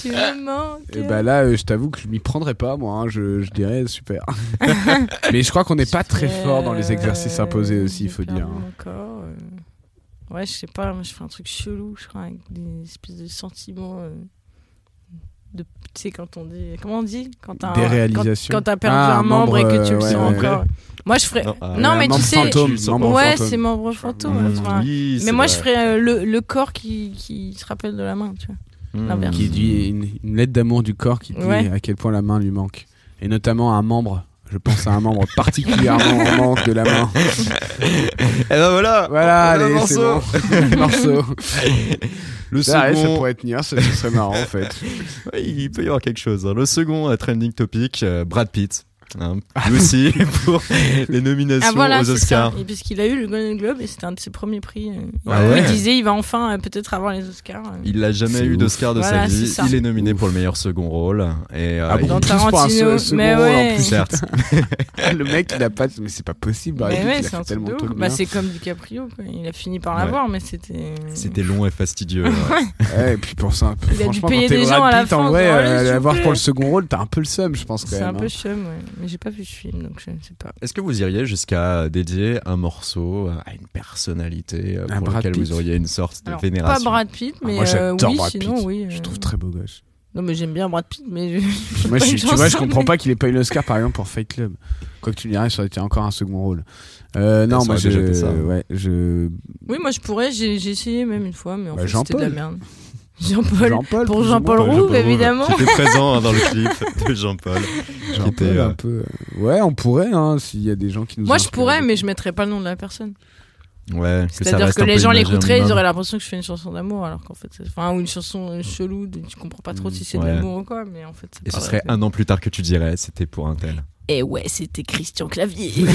[SPEAKER 3] Tu me manques.
[SPEAKER 2] Et bah là, euh, je t'avoue que je m'y prendrais pas, moi. hein, Je, je dirais super. [laughs] Mais je crois qu'on n'est pas très
[SPEAKER 3] Euh,
[SPEAKER 2] fort dans les exercices imposés aussi, il
[SPEAKER 3] j'ai
[SPEAKER 2] faut dire. hein.
[SPEAKER 3] mon corps, euh. Ouais, je sais pas, moi je fais un truc chelou, je crois, avec des espèces de sentiments. euh, De, tu sais, quand on dit. Comment on dit? Quand t'as un-
[SPEAKER 2] Des réalisations.
[SPEAKER 3] Quand, quand t'as perdu
[SPEAKER 2] Ah,
[SPEAKER 3] un membre, et que tu le sens
[SPEAKER 2] ouais,
[SPEAKER 3] encore. Moi je ferais.
[SPEAKER 1] Non, ah,
[SPEAKER 3] non, mais tu
[SPEAKER 2] membre
[SPEAKER 3] sais.
[SPEAKER 2] fantôme, membre
[SPEAKER 3] Ouais, c'est membre fantôme.
[SPEAKER 2] Mmh.
[SPEAKER 3] enfin.
[SPEAKER 1] Oui,
[SPEAKER 3] Mais moi
[SPEAKER 1] vrai.
[SPEAKER 3] je ferais euh, le, le corps qui, qui se rappelle de la main, tu vois. L'inverse.
[SPEAKER 2] Qui dit une, une lettre d'amour du corps qui dit
[SPEAKER 3] Ouais.
[SPEAKER 2] à quel point la main lui manque. Et notamment un membre. Je pense à un membre [laughs] particulièrement en manque de la main.
[SPEAKER 1] Et ben voilà
[SPEAKER 2] Voilà, allez, c'est bon. [laughs] Morceau. [laughs]
[SPEAKER 1] Le
[SPEAKER 2] Ça, ouais, ça
[SPEAKER 1] second,
[SPEAKER 2] pourrait tenir, ça, ce serait marrant en fait. [laughs]
[SPEAKER 1] Il peut y avoir quelque chose. hein. Le second euh, trending topic, euh, Brad Pitt. Hein, lui aussi [laughs] pour les nominations
[SPEAKER 3] Ah voilà,
[SPEAKER 1] aux
[SPEAKER 3] c'est ça.
[SPEAKER 1] Oscars.
[SPEAKER 3] Et puisqu'il a eu le Golden Globe et c'était un de ses premiers prix. euh,
[SPEAKER 1] Ah
[SPEAKER 3] il disait il va enfin euh, peut-être avoir les Oscars. euh.
[SPEAKER 1] Il n'a jamais
[SPEAKER 2] C'est
[SPEAKER 1] eu
[SPEAKER 2] ouf.
[SPEAKER 1] d'Oscar de
[SPEAKER 3] Voilà,
[SPEAKER 1] sa vie.
[SPEAKER 3] c'est.
[SPEAKER 1] Il est nominé pour le meilleur second rôle. Et, euh,
[SPEAKER 2] Ah bon,
[SPEAKER 1] il-
[SPEAKER 3] Dans
[SPEAKER 2] un
[SPEAKER 3] Tarantino,
[SPEAKER 2] second
[SPEAKER 3] mais
[SPEAKER 2] rôle, en plus.
[SPEAKER 1] certes. [laughs]
[SPEAKER 2] le mec, il a pas. Mais c'est pas possible.
[SPEAKER 3] Ouais, c'est un Bah, c'est comme DiCaprio, quoi. il a fini par
[SPEAKER 1] Ouais.
[SPEAKER 3] l'avoir, mais c'était.
[SPEAKER 1] C'était long et fastidieux. [laughs]
[SPEAKER 2] et puis pour ça,
[SPEAKER 3] Il a dû payer des gens à la
[SPEAKER 2] Pitt, en
[SPEAKER 3] fin,
[SPEAKER 2] vrai, l'avoir pour le second rôle, t'as un peu le seum, je pense quand
[SPEAKER 3] C'est
[SPEAKER 2] même.
[SPEAKER 3] un peu
[SPEAKER 2] hein.
[SPEAKER 3] chum, ouais. Mais j'ai pas vu ce film, donc je ne sais pas.
[SPEAKER 1] Est-ce que vous iriez jusqu'à dédier un morceau à une personnalité euh,
[SPEAKER 2] Un
[SPEAKER 1] pour
[SPEAKER 2] Brad
[SPEAKER 1] laquelle vous auriez une sorte de
[SPEAKER 3] Alors,
[SPEAKER 1] vénération?
[SPEAKER 3] pas Brad Pitt,
[SPEAKER 2] Ah,
[SPEAKER 3] mais
[SPEAKER 2] moi,
[SPEAKER 3] euh, oui,
[SPEAKER 2] Brad
[SPEAKER 3] sinon,
[SPEAKER 2] Pitt.
[SPEAKER 3] oui.
[SPEAKER 2] Je
[SPEAKER 3] euh,
[SPEAKER 2] trouve très beau gosse.
[SPEAKER 3] Non, mais j'aime bien Brad Pitt, mais. je- [laughs]
[SPEAKER 2] Moi, je, suis- tu vois, je comprends pas qu'il ait pas eu l'Oscar par exemple pour Fight Club. Quoi que tu me dirais, ça aurait été encore un second rôle. Euh, non, moi, je,
[SPEAKER 1] déjà été ça.
[SPEAKER 2] ouais, je,
[SPEAKER 3] Oui, moi je pourrais, j'ai essayé même une fois, mais en
[SPEAKER 2] Bah,
[SPEAKER 3] fait c'était de la merde. Jean-Paul.
[SPEAKER 2] Jean-Paul,
[SPEAKER 3] Pour Jean-Paul. Roux, évidemment.
[SPEAKER 1] Qui était présent hein, dans le clip [laughs] de Jean-Paul.
[SPEAKER 2] Jean-Paul,
[SPEAKER 1] était, euh,
[SPEAKER 2] un peu. euh, Ouais, on pourrait, hein, s'il y a des gens qui nous.
[SPEAKER 3] Moi je pourrais, mais je mettrais pas le nom de la personne.
[SPEAKER 1] Ouais,
[SPEAKER 3] C'est-à-dire que
[SPEAKER 1] un
[SPEAKER 3] les gens l'écouteraient, ils auraient l'impression que je fais une chanson d'amour, alors qu'en fait, c'est- enfin, ou une chanson euh, chelou, de- tu comprends pas trop si c'est
[SPEAKER 1] Ouais.
[SPEAKER 3] de l'amour ou quoi, mais en fait, c'est
[SPEAKER 1] Et ce serait un an plus tard que tu dirais, c'était pour un tel.
[SPEAKER 3] Et ouais, c'était Christian Clavier. [laughs]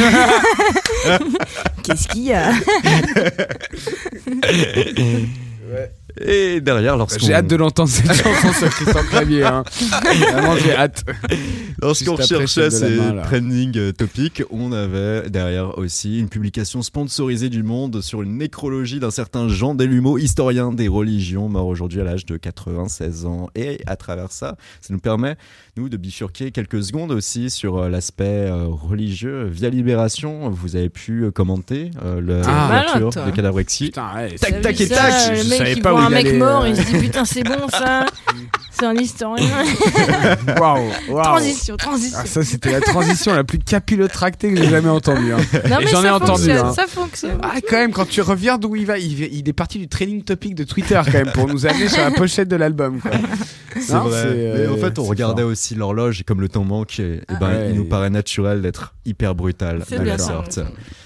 [SPEAKER 3] Qu'est-ce qu'il y a? [laughs]
[SPEAKER 1] Et derrière, lorsqu'on
[SPEAKER 2] J'ai hâte de l'entendre cette chanson sur Christian Clavier. Hein. Vraiment, j'ai hâte.
[SPEAKER 1] Lorsqu'on recherchait ces
[SPEAKER 2] la main,
[SPEAKER 1] trending euh, topics, on avait derrière aussi une publication sponsorisée du Monde sur une nécrologie d'un certain Jean Delumeau, historien des religions, mort aujourd'hui à l'âge de 96 ans. Et à travers ça, ça nous permet, nous, de bifurquer quelques secondes aussi sur euh, l'aspect euh, religieux. Via Libération, vous avez pu commenter euh,
[SPEAKER 2] Ah.
[SPEAKER 1] l'ouverture
[SPEAKER 3] Malin, toi.
[SPEAKER 1] de Cadavrexi.
[SPEAKER 2] Putain, ouais,
[SPEAKER 1] Tac, tac et tac,
[SPEAKER 3] mec qui
[SPEAKER 2] pas
[SPEAKER 3] voit un mec
[SPEAKER 2] allait,
[SPEAKER 3] mort,
[SPEAKER 2] euh.
[SPEAKER 3] il se dit putain, c'est bon ça [laughs] c'est un historien. [laughs]
[SPEAKER 2] Waouh,
[SPEAKER 3] transition, transition.
[SPEAKER 2] Ah, ça, c'était la transition la plus capillotractée que j'ai jamais entendue. hein.
[SPEAKER 3] non,
[SPEAKER 2] et
[SPEAKER 3] mais
[SPEAKER 2] j'en ai
[SPEAKER 3] ça
[SPEAKER 2] entendu,
[SPEAKER 3] fonctionne,
[SPEAKER 2] hein.
[SPEAKER 3] ça fonctionne.
[SPEAKER 2] Ah, quand même, quand tu reviens d'où il va, il, il est parti du training topic de Twitter, quand même, pour nous amener sur la pochette de l'album.
[SPEAKER 1] C'est vrai.
[SPEAKER 2] c'est, euh,
[SPEAKER 1] Mais en fait, on regardait
[SPEAKER 2] fort.
[SPEAKER 1] aussi l'horloge et comme le temps manque, et, et ben,
[SPEAKER 2] Ouais.
[SPEAKER 1] il nous paraît naturel d'être hyper brutal
[SPEAKER 3] bien
[SPEAKER 1] la sorte.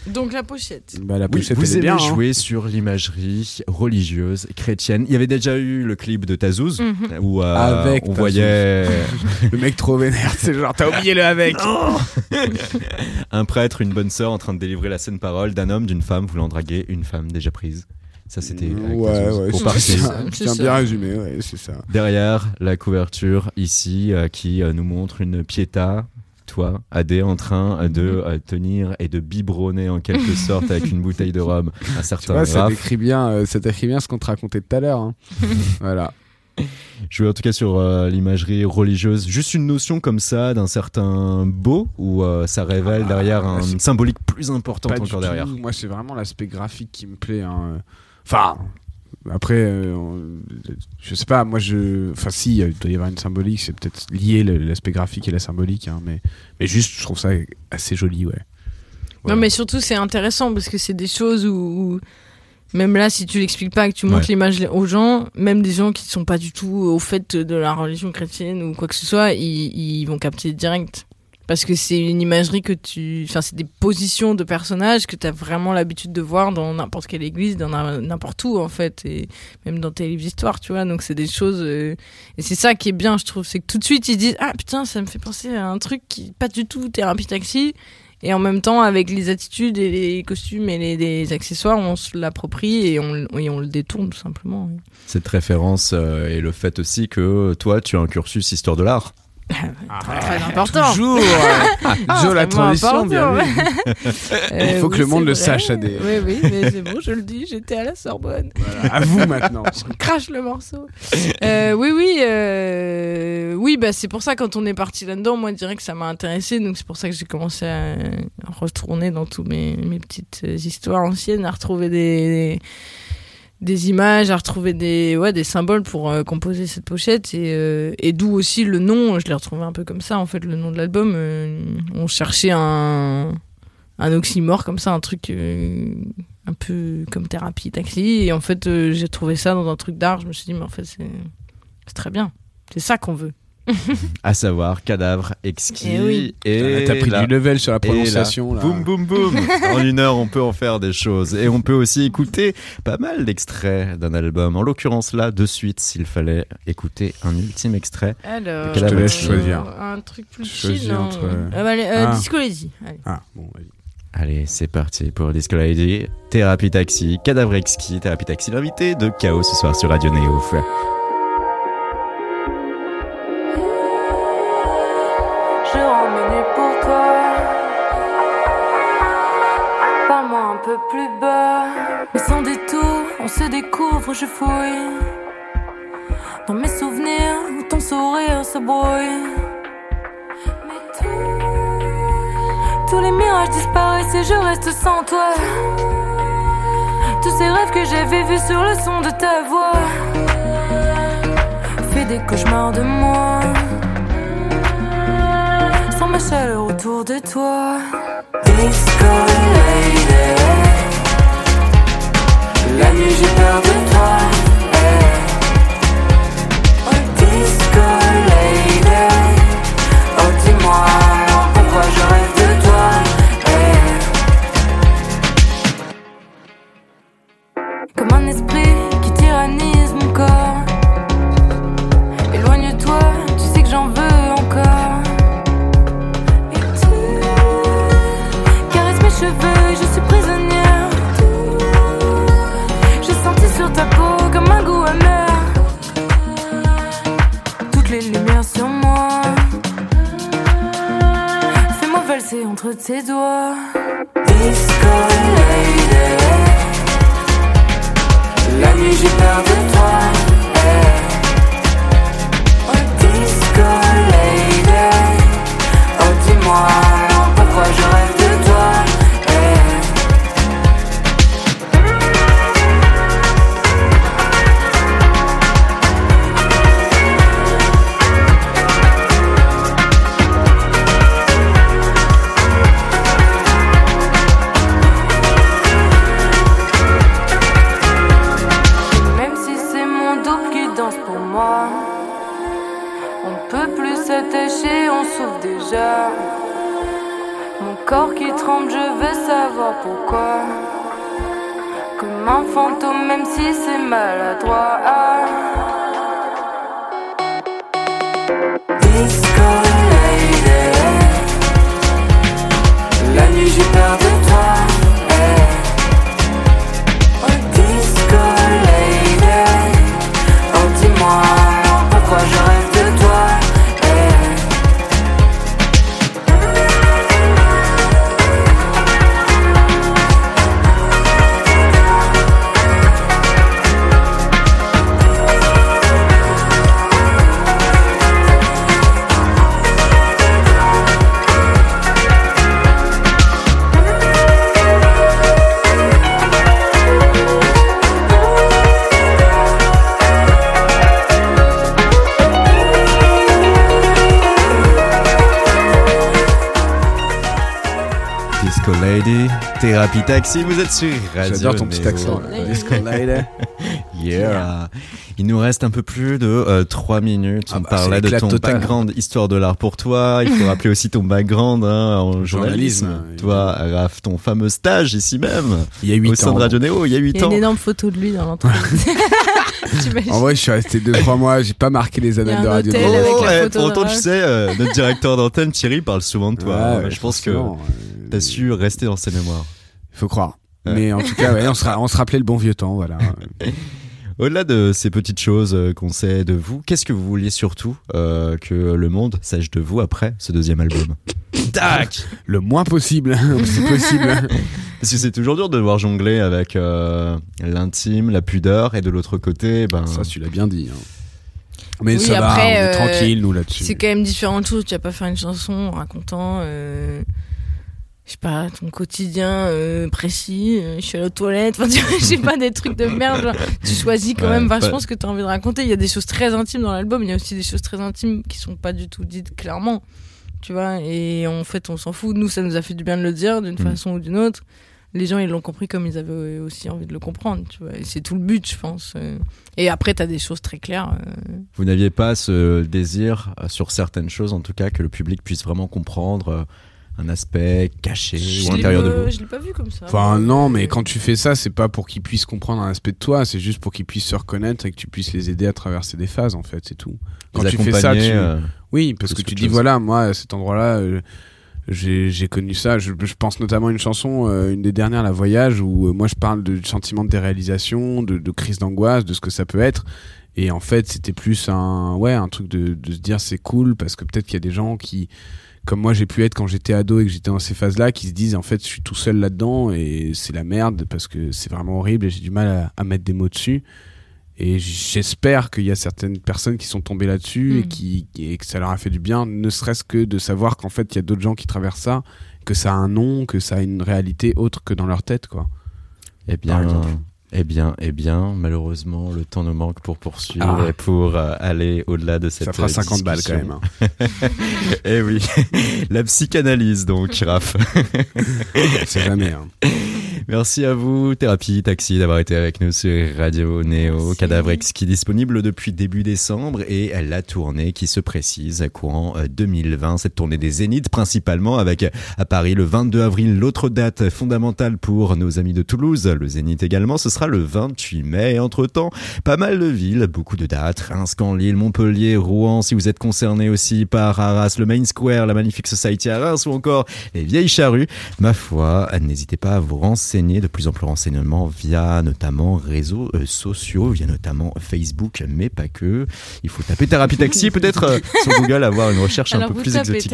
[SPEAKER 3] Donc la pochette.
[SPEAKER 2] Bah, la
[SPEAKER 1] Oui,
[SPEAKER 2] pochette,
[SPEAKER 1] vous aimez
[SPEAKER 2] bien. hein.
[SPEAKER 1] jouer sur l'imagerie religieuse chrétienne. Il y avait déjà eu le clip de Tazouz
[SPEAKER 3] Mhm.
[SPEAKER 1] où euh,
[SPEAKER 2] Avec
[SPEAKER 1] on
[SPEAKER 2] Tazouz.
[SPEAKER 1] voyait [laughs]
[SPEAKER 2] Le mec trop vénère, c'est genre, t'as oublié le avec. [laughs]
[SPEAKER 1] un prêtre, une bonne sœur en train de délivrer la saine parole d'un homme, d'une femme voulant draguer une femme déjà prise. Ça, c'était
[SPEAKER 2] Ouais, ouais,
[SPEAKER 1] pour
[SPEAKER 2] c'est bien résumé, ouais, c'est ça.
[SPEAKER 1] Derrière la couverture ici euh, qui euh, nous montre une Pietà, toi, Adé, en train de
[SPEAKER 2] Mhm.
[SPEAKER 1] euh, tenir et de biberonner en quelque [laughs] sorte avec une bouteille de rhum un
[SPEAKER 2] Tu
[SPEAKER 1] certain
[SPEAKER 2] vois, ça décrit bien, euh, ça décrit bien ce qu'on te racontait tout à l'heure. hein. [laughs] voilà.
[SPEAKER 1] Je veux en tout cas sur euh, l'imagerie religieuse, juste une notion comme ça d'un certain beau où euh, ça révèle
[SPEAKER 2] Ah,
[SPEAKER 1] derrière
[SPEAKER 2] bah,
[SPEAKER 1] un symbolique plus
[SPEAKER 2] du
[SPEAKER 1] encore derrière?
[SPEAKER 2] Moi, c'est vraiment l'aspect graphique qui me plaît. hein. Enfin, après, euh, je sais pas, moi, je. Enfin, si, il doit y avoir une symbolique, c'est peut-être lié l'aspect graphique et la symbolique, hein, mais, mais juste, je trouve ça assez joli, ouais.
[SPEAKER 1] Voilà.
[SPEAKER 3] Non, mais surtout, c'est intéressant parce que c'est des choses où, où même là, si tu l'expliques pas, que tu montres
[SPEAKER 1] Ouais.
[SPEAKER 3] l'image aux gens, même des gens qui sont pas du tout au fait de la religion chrétienne ou quoi que ce soit, ils, ils vont capter direct. Parce que c'est une imagerie que tu. Enfin, c'est des positions de personnages que tu as vraiment l'habitude de voir dans n'importe quelle église, dans n'importe où, en fait. Et même dans tes livres d'histoire, tu vois. Donc, c'est des choses. euh, Et c'est ça qui est bien, je trouve. C'est que tout de suite, ils disent Ah putain, ça me fait penser à un truc qui. Pas du tout thérapie taxi. Et en même temps, avec les attitudes et les costumes et les, accessoires, on se l'approprie et on, et on le détourne tout simplement.
[SPEAKER 1] Cette référence euh, et le fait aussi que toi, tu as un cursus histoire de l'art.
[SPEAKER 3] Très important.
[SPEAKER 2] Toujours [laughs]
[SPEAKER 3] Ah,
[SPEAKER 2] Jo, la transition, bien
[SPEAKER 3] ouais. Euh, [laughs]
[SPEAKER 2] Il faut que
[SPEAKER 3] oui,
[SPEAKER 2] le monde le sache, Adé.
[SPEAKER 3] Oui, oui, mais c'est bon, je le dis, j'étais à la Sorbonne.
[SPEAKER 2] Voilà, à vous maintenant. [laughs]
[SPEAKER 3] Je crache le morceau. Euh, oui, oui, euh, oui, bah c'est pour ça quand on est parti là-dedans, moi je dirais que ça m'a intéressé, donc c'est pour ça que j'ai commencé à, retourner dans tous mes, mes petites euh, histoires anciennes, à retrouver des, des images, à retrouver des, ouais, des symboles pour euh, composer cette pochette, et, euh, et d'où aussi le nom, je l'ai retrouvé un peu comme ça, en fait, le nom de l'album, euh, on cherchait un, un oxymore comme ça, un truc un peu comme thérapie taxi. Et en fait, j'ai trouvé ça dans un truc d'art. Je me suis dit, mais en fait, c'est très bien. C'est ça qu'on veut.
[SPEAKER 1] À savoir cadavre exquis.
[SPEAKER 3] Eh oui.
[SPEAKER 1] Et
[SPEAKER 2] T'as pris
[SPEAKER 1] là-
[SPEAKER 2] du level sur la
[SPEAKER 1] et là,
[SPEAKER 2] prononciation. là.
[SPEAKER 1] Boum, boum, boum. [laughs] en une heure, on peut en faire des choses. Et on peut aussi écouter pas mal d'extraits d'un album. En l'occurrence, là, de suite, s'il fallait écouter un ultime extrait.
[SPEAKER 3] Alors,
[SPEAKER 1] Je te laisse
[SPEAKER 2] choisir.
[SPEAKER 3] Un truc plus chill. non
[SPEAKER 2] entre-
[SPEAKER 3] Euh, bah, allez, euh,
[SPEAKER 2] Ah.
[SPEAKER 3] Disco Lady. Allez.
[SPEAKER 2] Ah, bon, vas-y.
[SPEAKER 1] Allez, c'est parti pour Disco Lady, Thérapie Taxi, Cadavre Exquis, Thérapie Taxi, l'invité de Chaos ce soir sur Radio Néo.
[SPEAKER 4] Se découvre, je fouille. Dans mes souvenirs, où ton sourire se brouille. Mais tout, tous les mirages disparaissent et je reste sans toi. Tous ces rêves que j'avais vus sur le son de ta voix. Fais des cauchemars de moi. Sans ma chaleur autour de toi. Lady. La nuit j'ai peur de toi. Hey. Oh, disco Entre tes doigts. Disco lady. La nuit j'ai peur de toi.
[SPEAKER 1] Taxi, vous êtes sur Radio
[SPEAKER 2] J'adore ton petit accent. là. [laughs]
[SPEAKER 1] Yeah. Il nous reste un peu plus de 3 minutes.
[SPEAKER 2] Ah
[SPEAKER 1] On
[SPEAKER 2] bah,
[SPEAKER 1] parlait de ton
[SPEAKER 2] total.
[SPEAKER 1] background histoire de l'art pour toi. Il faut [laughs] rappeler aussi ton background hein, en journalisme.
[SPEAKER 2] Journalisme,
[SPEAKER 1] Toi, Raph, ton fameux stage ici même.
[SPEAKER 2] Il y a
[SPEAKER 1] au
[SPEAKER 2] 8
[SPEAKER 1] sein
[SPEAKER 2] ans.
[SPEAKER 1] de Radio Néo, il y a 8
[SPEAKER 3] Il y a
[SPEAKER 1] ans.
[SPEAKER 3] une énorme photo de lui dans l'entreprise. [laughs]
[SPEAKER 2] En vrai, je suis resté 2-3 mois, j'ai pas marqué les annales de radio. Néo.
[SPEAKER 1] Oh, ouais, pour autant, tu sais, euh, notre directeur d'antenne, Thierry, parle souvent de toi.
[SPEAKER 2] Ouais, ouais,
[SPEAKER 1] je pense que
[SPEAKER 2] euh,
[SPEAKER 1] t'as su rester dans ses mémoires.
[SPEAKER 2] Faut croire.
[SPEAKER 1] Ouais.
[SPEAKER 2] Mais en tout cas, ouais, on, se ra- on se rappelait le bon vieux temps, voilà. [laughs]
[SPEAKER 1] Au-delà de ces petites choses euh, qu'on sait de vous, qu'est-ce que vous vouliez surtout euh, que le monde sache de vous après ce deuxième album [coughs] Tac [coughs]
[SPEAKER 2] Le moins possible, si possible. [laughs]
[SPEAKER 1] Parce que c'est toujours dur de devoir jongler avec euh, l'intime, la pudeur, et de l'autre côté, ben.
[SPEAKER 2] Ça, tu l'as bien dit. hein. Mais
[SPEAKER 3] Oui,
[SPEAKER 2] ça va,
[SPEAKER 3] après,
[SPEAKER 2] on est
[SPEAKER 3] euh,
[SPEAKER 2] tranquille, nous, là-dessus.
[SPEAKER 3] C'est quand même différentes choses. Tu vas pas faire une chanson en racontant, euh, je sais pas, ton quotidien euh, précis. euh, je suis. Enfin, tu vois, [laughs] je sais pas, des trucs de merde. genre, tu choisis quand
[SPEAKER 1] Ouais,
[SPEAKER 3] même vachement ce que tu as envie de raconter. Il y a des choses très intimes dans l'album. Il y a aussi des choses très intimes qui sont pas du tout dites clairement. Tu vois, et en fait, on s'en fout. Nous, ça nous a fait du bien de le dire d'une
[SPEAKER 1] Mm.
[SPEAKER 3] façon ou d'une autre. Les gens, ils l'ont compris comme ils avaient aussi envie de le comprendre. Tu vois, et c'est tout le but, je pense. euh. Et après, tu as des choses très claires.
[SPEAKER 1] Vous n'aviez pas ce désir, sur certaines choses en tout cas, que le public puisse vraiment comprendre un aspect caché
[SPEAKER 3] Je
[SPEAKER 1] ou l'intérieur de vous
[SPEAKER 3] Je l'ai pas vu comme ça.
[SPEAKER 2] Enfin, non, mais quand tu fais ça, c'est pas pour qu'ils puissent comprendre un aspect de toi, c'est juste pour qu'ils puissent se reconnaître et que tu puisses les aider à traverser des phases, en fait, c'est tout. Quand
[SPEAKER 1] Les
[SPEAKER 2] tu fais ça, tu...
[SPEAKER 1] euh,
[SPEAKER 2] Oui, parce que tu dis,
[SPEAKER 1] chose.
[SPEAKER 2] voilà, moi, à cet endroit-là, euh, j'ai j'ai connu ça. Je, je pense notamment à une chanson, euh, une des dernières, La Voyage, où euh, moi, je parle de sentiment de déréalisation, de, de crise d'angoisse, de ce que ça peut être. Et en fait, c'était plus un, ouais, un truc de, de se dire c'est cool parce que peut-être qu'il y a des gens qui, comme moi j'ai pu être quand j'étais ado et que j'étais dans ces phases-là, qui se disent en fait je suis tout seul là-dedans et c'est la merde parce que c'est vraiment horrible et j'ai du mal à, à mettre des mots dessus. Et j'espère qu'il y a certaines personnes qui sont tombées là-dessus et,
[SPEAKER 3] Mm.
[SPEAKER 2] qui, et que ça leur a fait du bien, ne serait-ce que de savoir qu'en fait il y a d'autres gens qui traversent ça, que ça a un nom, que ça a une réalité autre que dans leur tête, quoi.
[SPEAKER 1] Eh bien,
[SPEAKER 2] Par exemple.
[SPEAKER 1] Eh bien, eh bien, malheureusement, le temps nous manque pour poursuivre
[SPEAKER 2] Ah.
[SPEAKER 1] et pour euh, aller au-delà de cette
[SPEAKER 2] ça fera
[SPEAKER 1] euh,
[SPEAKER 2] 50 balles quand même. hein. [laughs]
[SPEAKER 1] eh oui, la psychanalyse donc, Raph.
[SPEAKER 2] C'est jamais. hein. [laughs]
[SPEAKER 1] Merci à vous, Thérapie Taxi, d'avoir été avec nous sur Radio Néo,
[SPEAKER 3] Merci.
[SPEAKER 1] Cadavre Exquis disponible depuis début décembre et la tournée qui se précise courant euh, 2020, cette tournée des Zéniths principalement avec euh, à Paris le 22 avril, l'autre date fondamentale pour nos amis de Toulouse, le Zénith également, ce sera le 28 mai. Et entre-temps, pas mal de villes, beaucoup de dates, Reims, Caen, Lille, Montpellier, Rouen, si vous êtes concerné aussi par Arras, le Main Square, la Magnifique Society à Reims ou encore les Vieilles Charrues, ma foi, n'hésitez pas à vous renseigner, de plus amples renseignements via notamment réseaux euh, sociaux, via notamment Facebook, mais pas que. Il faut taper Thérapie Taxi, peut-être euh, sur Google avoir une recherche un
[SPEAKER 3] Alors
[SPEAKER 1] peu
[SPEAKER 3] vous
[SPEAKER 1] plus exotique.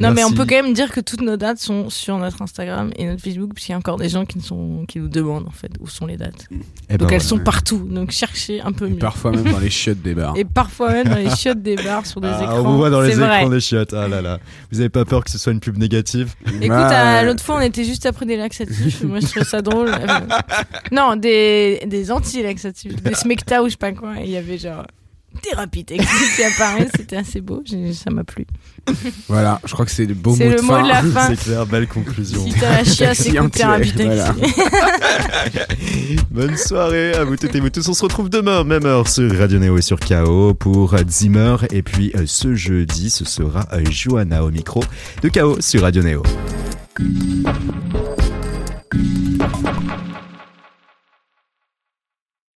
[SPEAKER 3] Non mais on peut quand même dire que toutes nos dates sont sur notre Instagram et notre Facebook puisqu'il y a encore des gens qui nous, sont, qui nous demandent en fait où sont les dates.
[SPEAKER 1] Eh ben
[SPEAKER 3] Donc elles
[SPEAKER 1] voilà.
[SPEAKER 3] sont partout, donc cherchez un peu
[SPEAKER 2] Et
[SPEAKER 3] mieux.
[SPEAKER 2] parfois même dans les chiottes des bars. [laughs]
[SPEAKER 3] Et parfois même dans les chiottes des bars sur des
[SPEAKER 1] Ah,
[SPEAKER 3] écrans.
[SPEAKER 1] on vous voit dans les
[SPEAKER 3] vrai.
[SPEAKER 1] écrans des chiottes. Ah là là. Vous avez pas peur que ce soit une pub négative
[SPEAKER 3] Écoute,
[SPEAKER 2] Ah,
[SPEAKER 3] l'autre fois, on était juste après des laxatifs. Moi, je trouvais ça drôle. [laughs] Non, des, des anti-laxatifs, des smecta ou je sais pas quoi. Il y avait genre thérapie textile qui apparaît. C'était assez beau, ça m'a plu.
[SPEAKER 2] Voilà, je crois que c'est le beau mot de
[SPEAKER 3] mot
[SPEAKER 2] fin.
[SPEAKER 3] de la fin.
[SPEAKER 1] C'est clair, belle conclusion.
[SPEAKER 3] Si t'as la chiasse, écoute thérapie
[SPEAKER 2] voilà. [laughs]
[SPEAKER 1] Bonne soirée à vous toutes et vous tous. On se retrouve demain, même heure sur Radio Néo et sur KO pour Zimmer. Et puis euh, ce jeudi, ce sera euh, Johanna au micro de KO sur Radio Néo.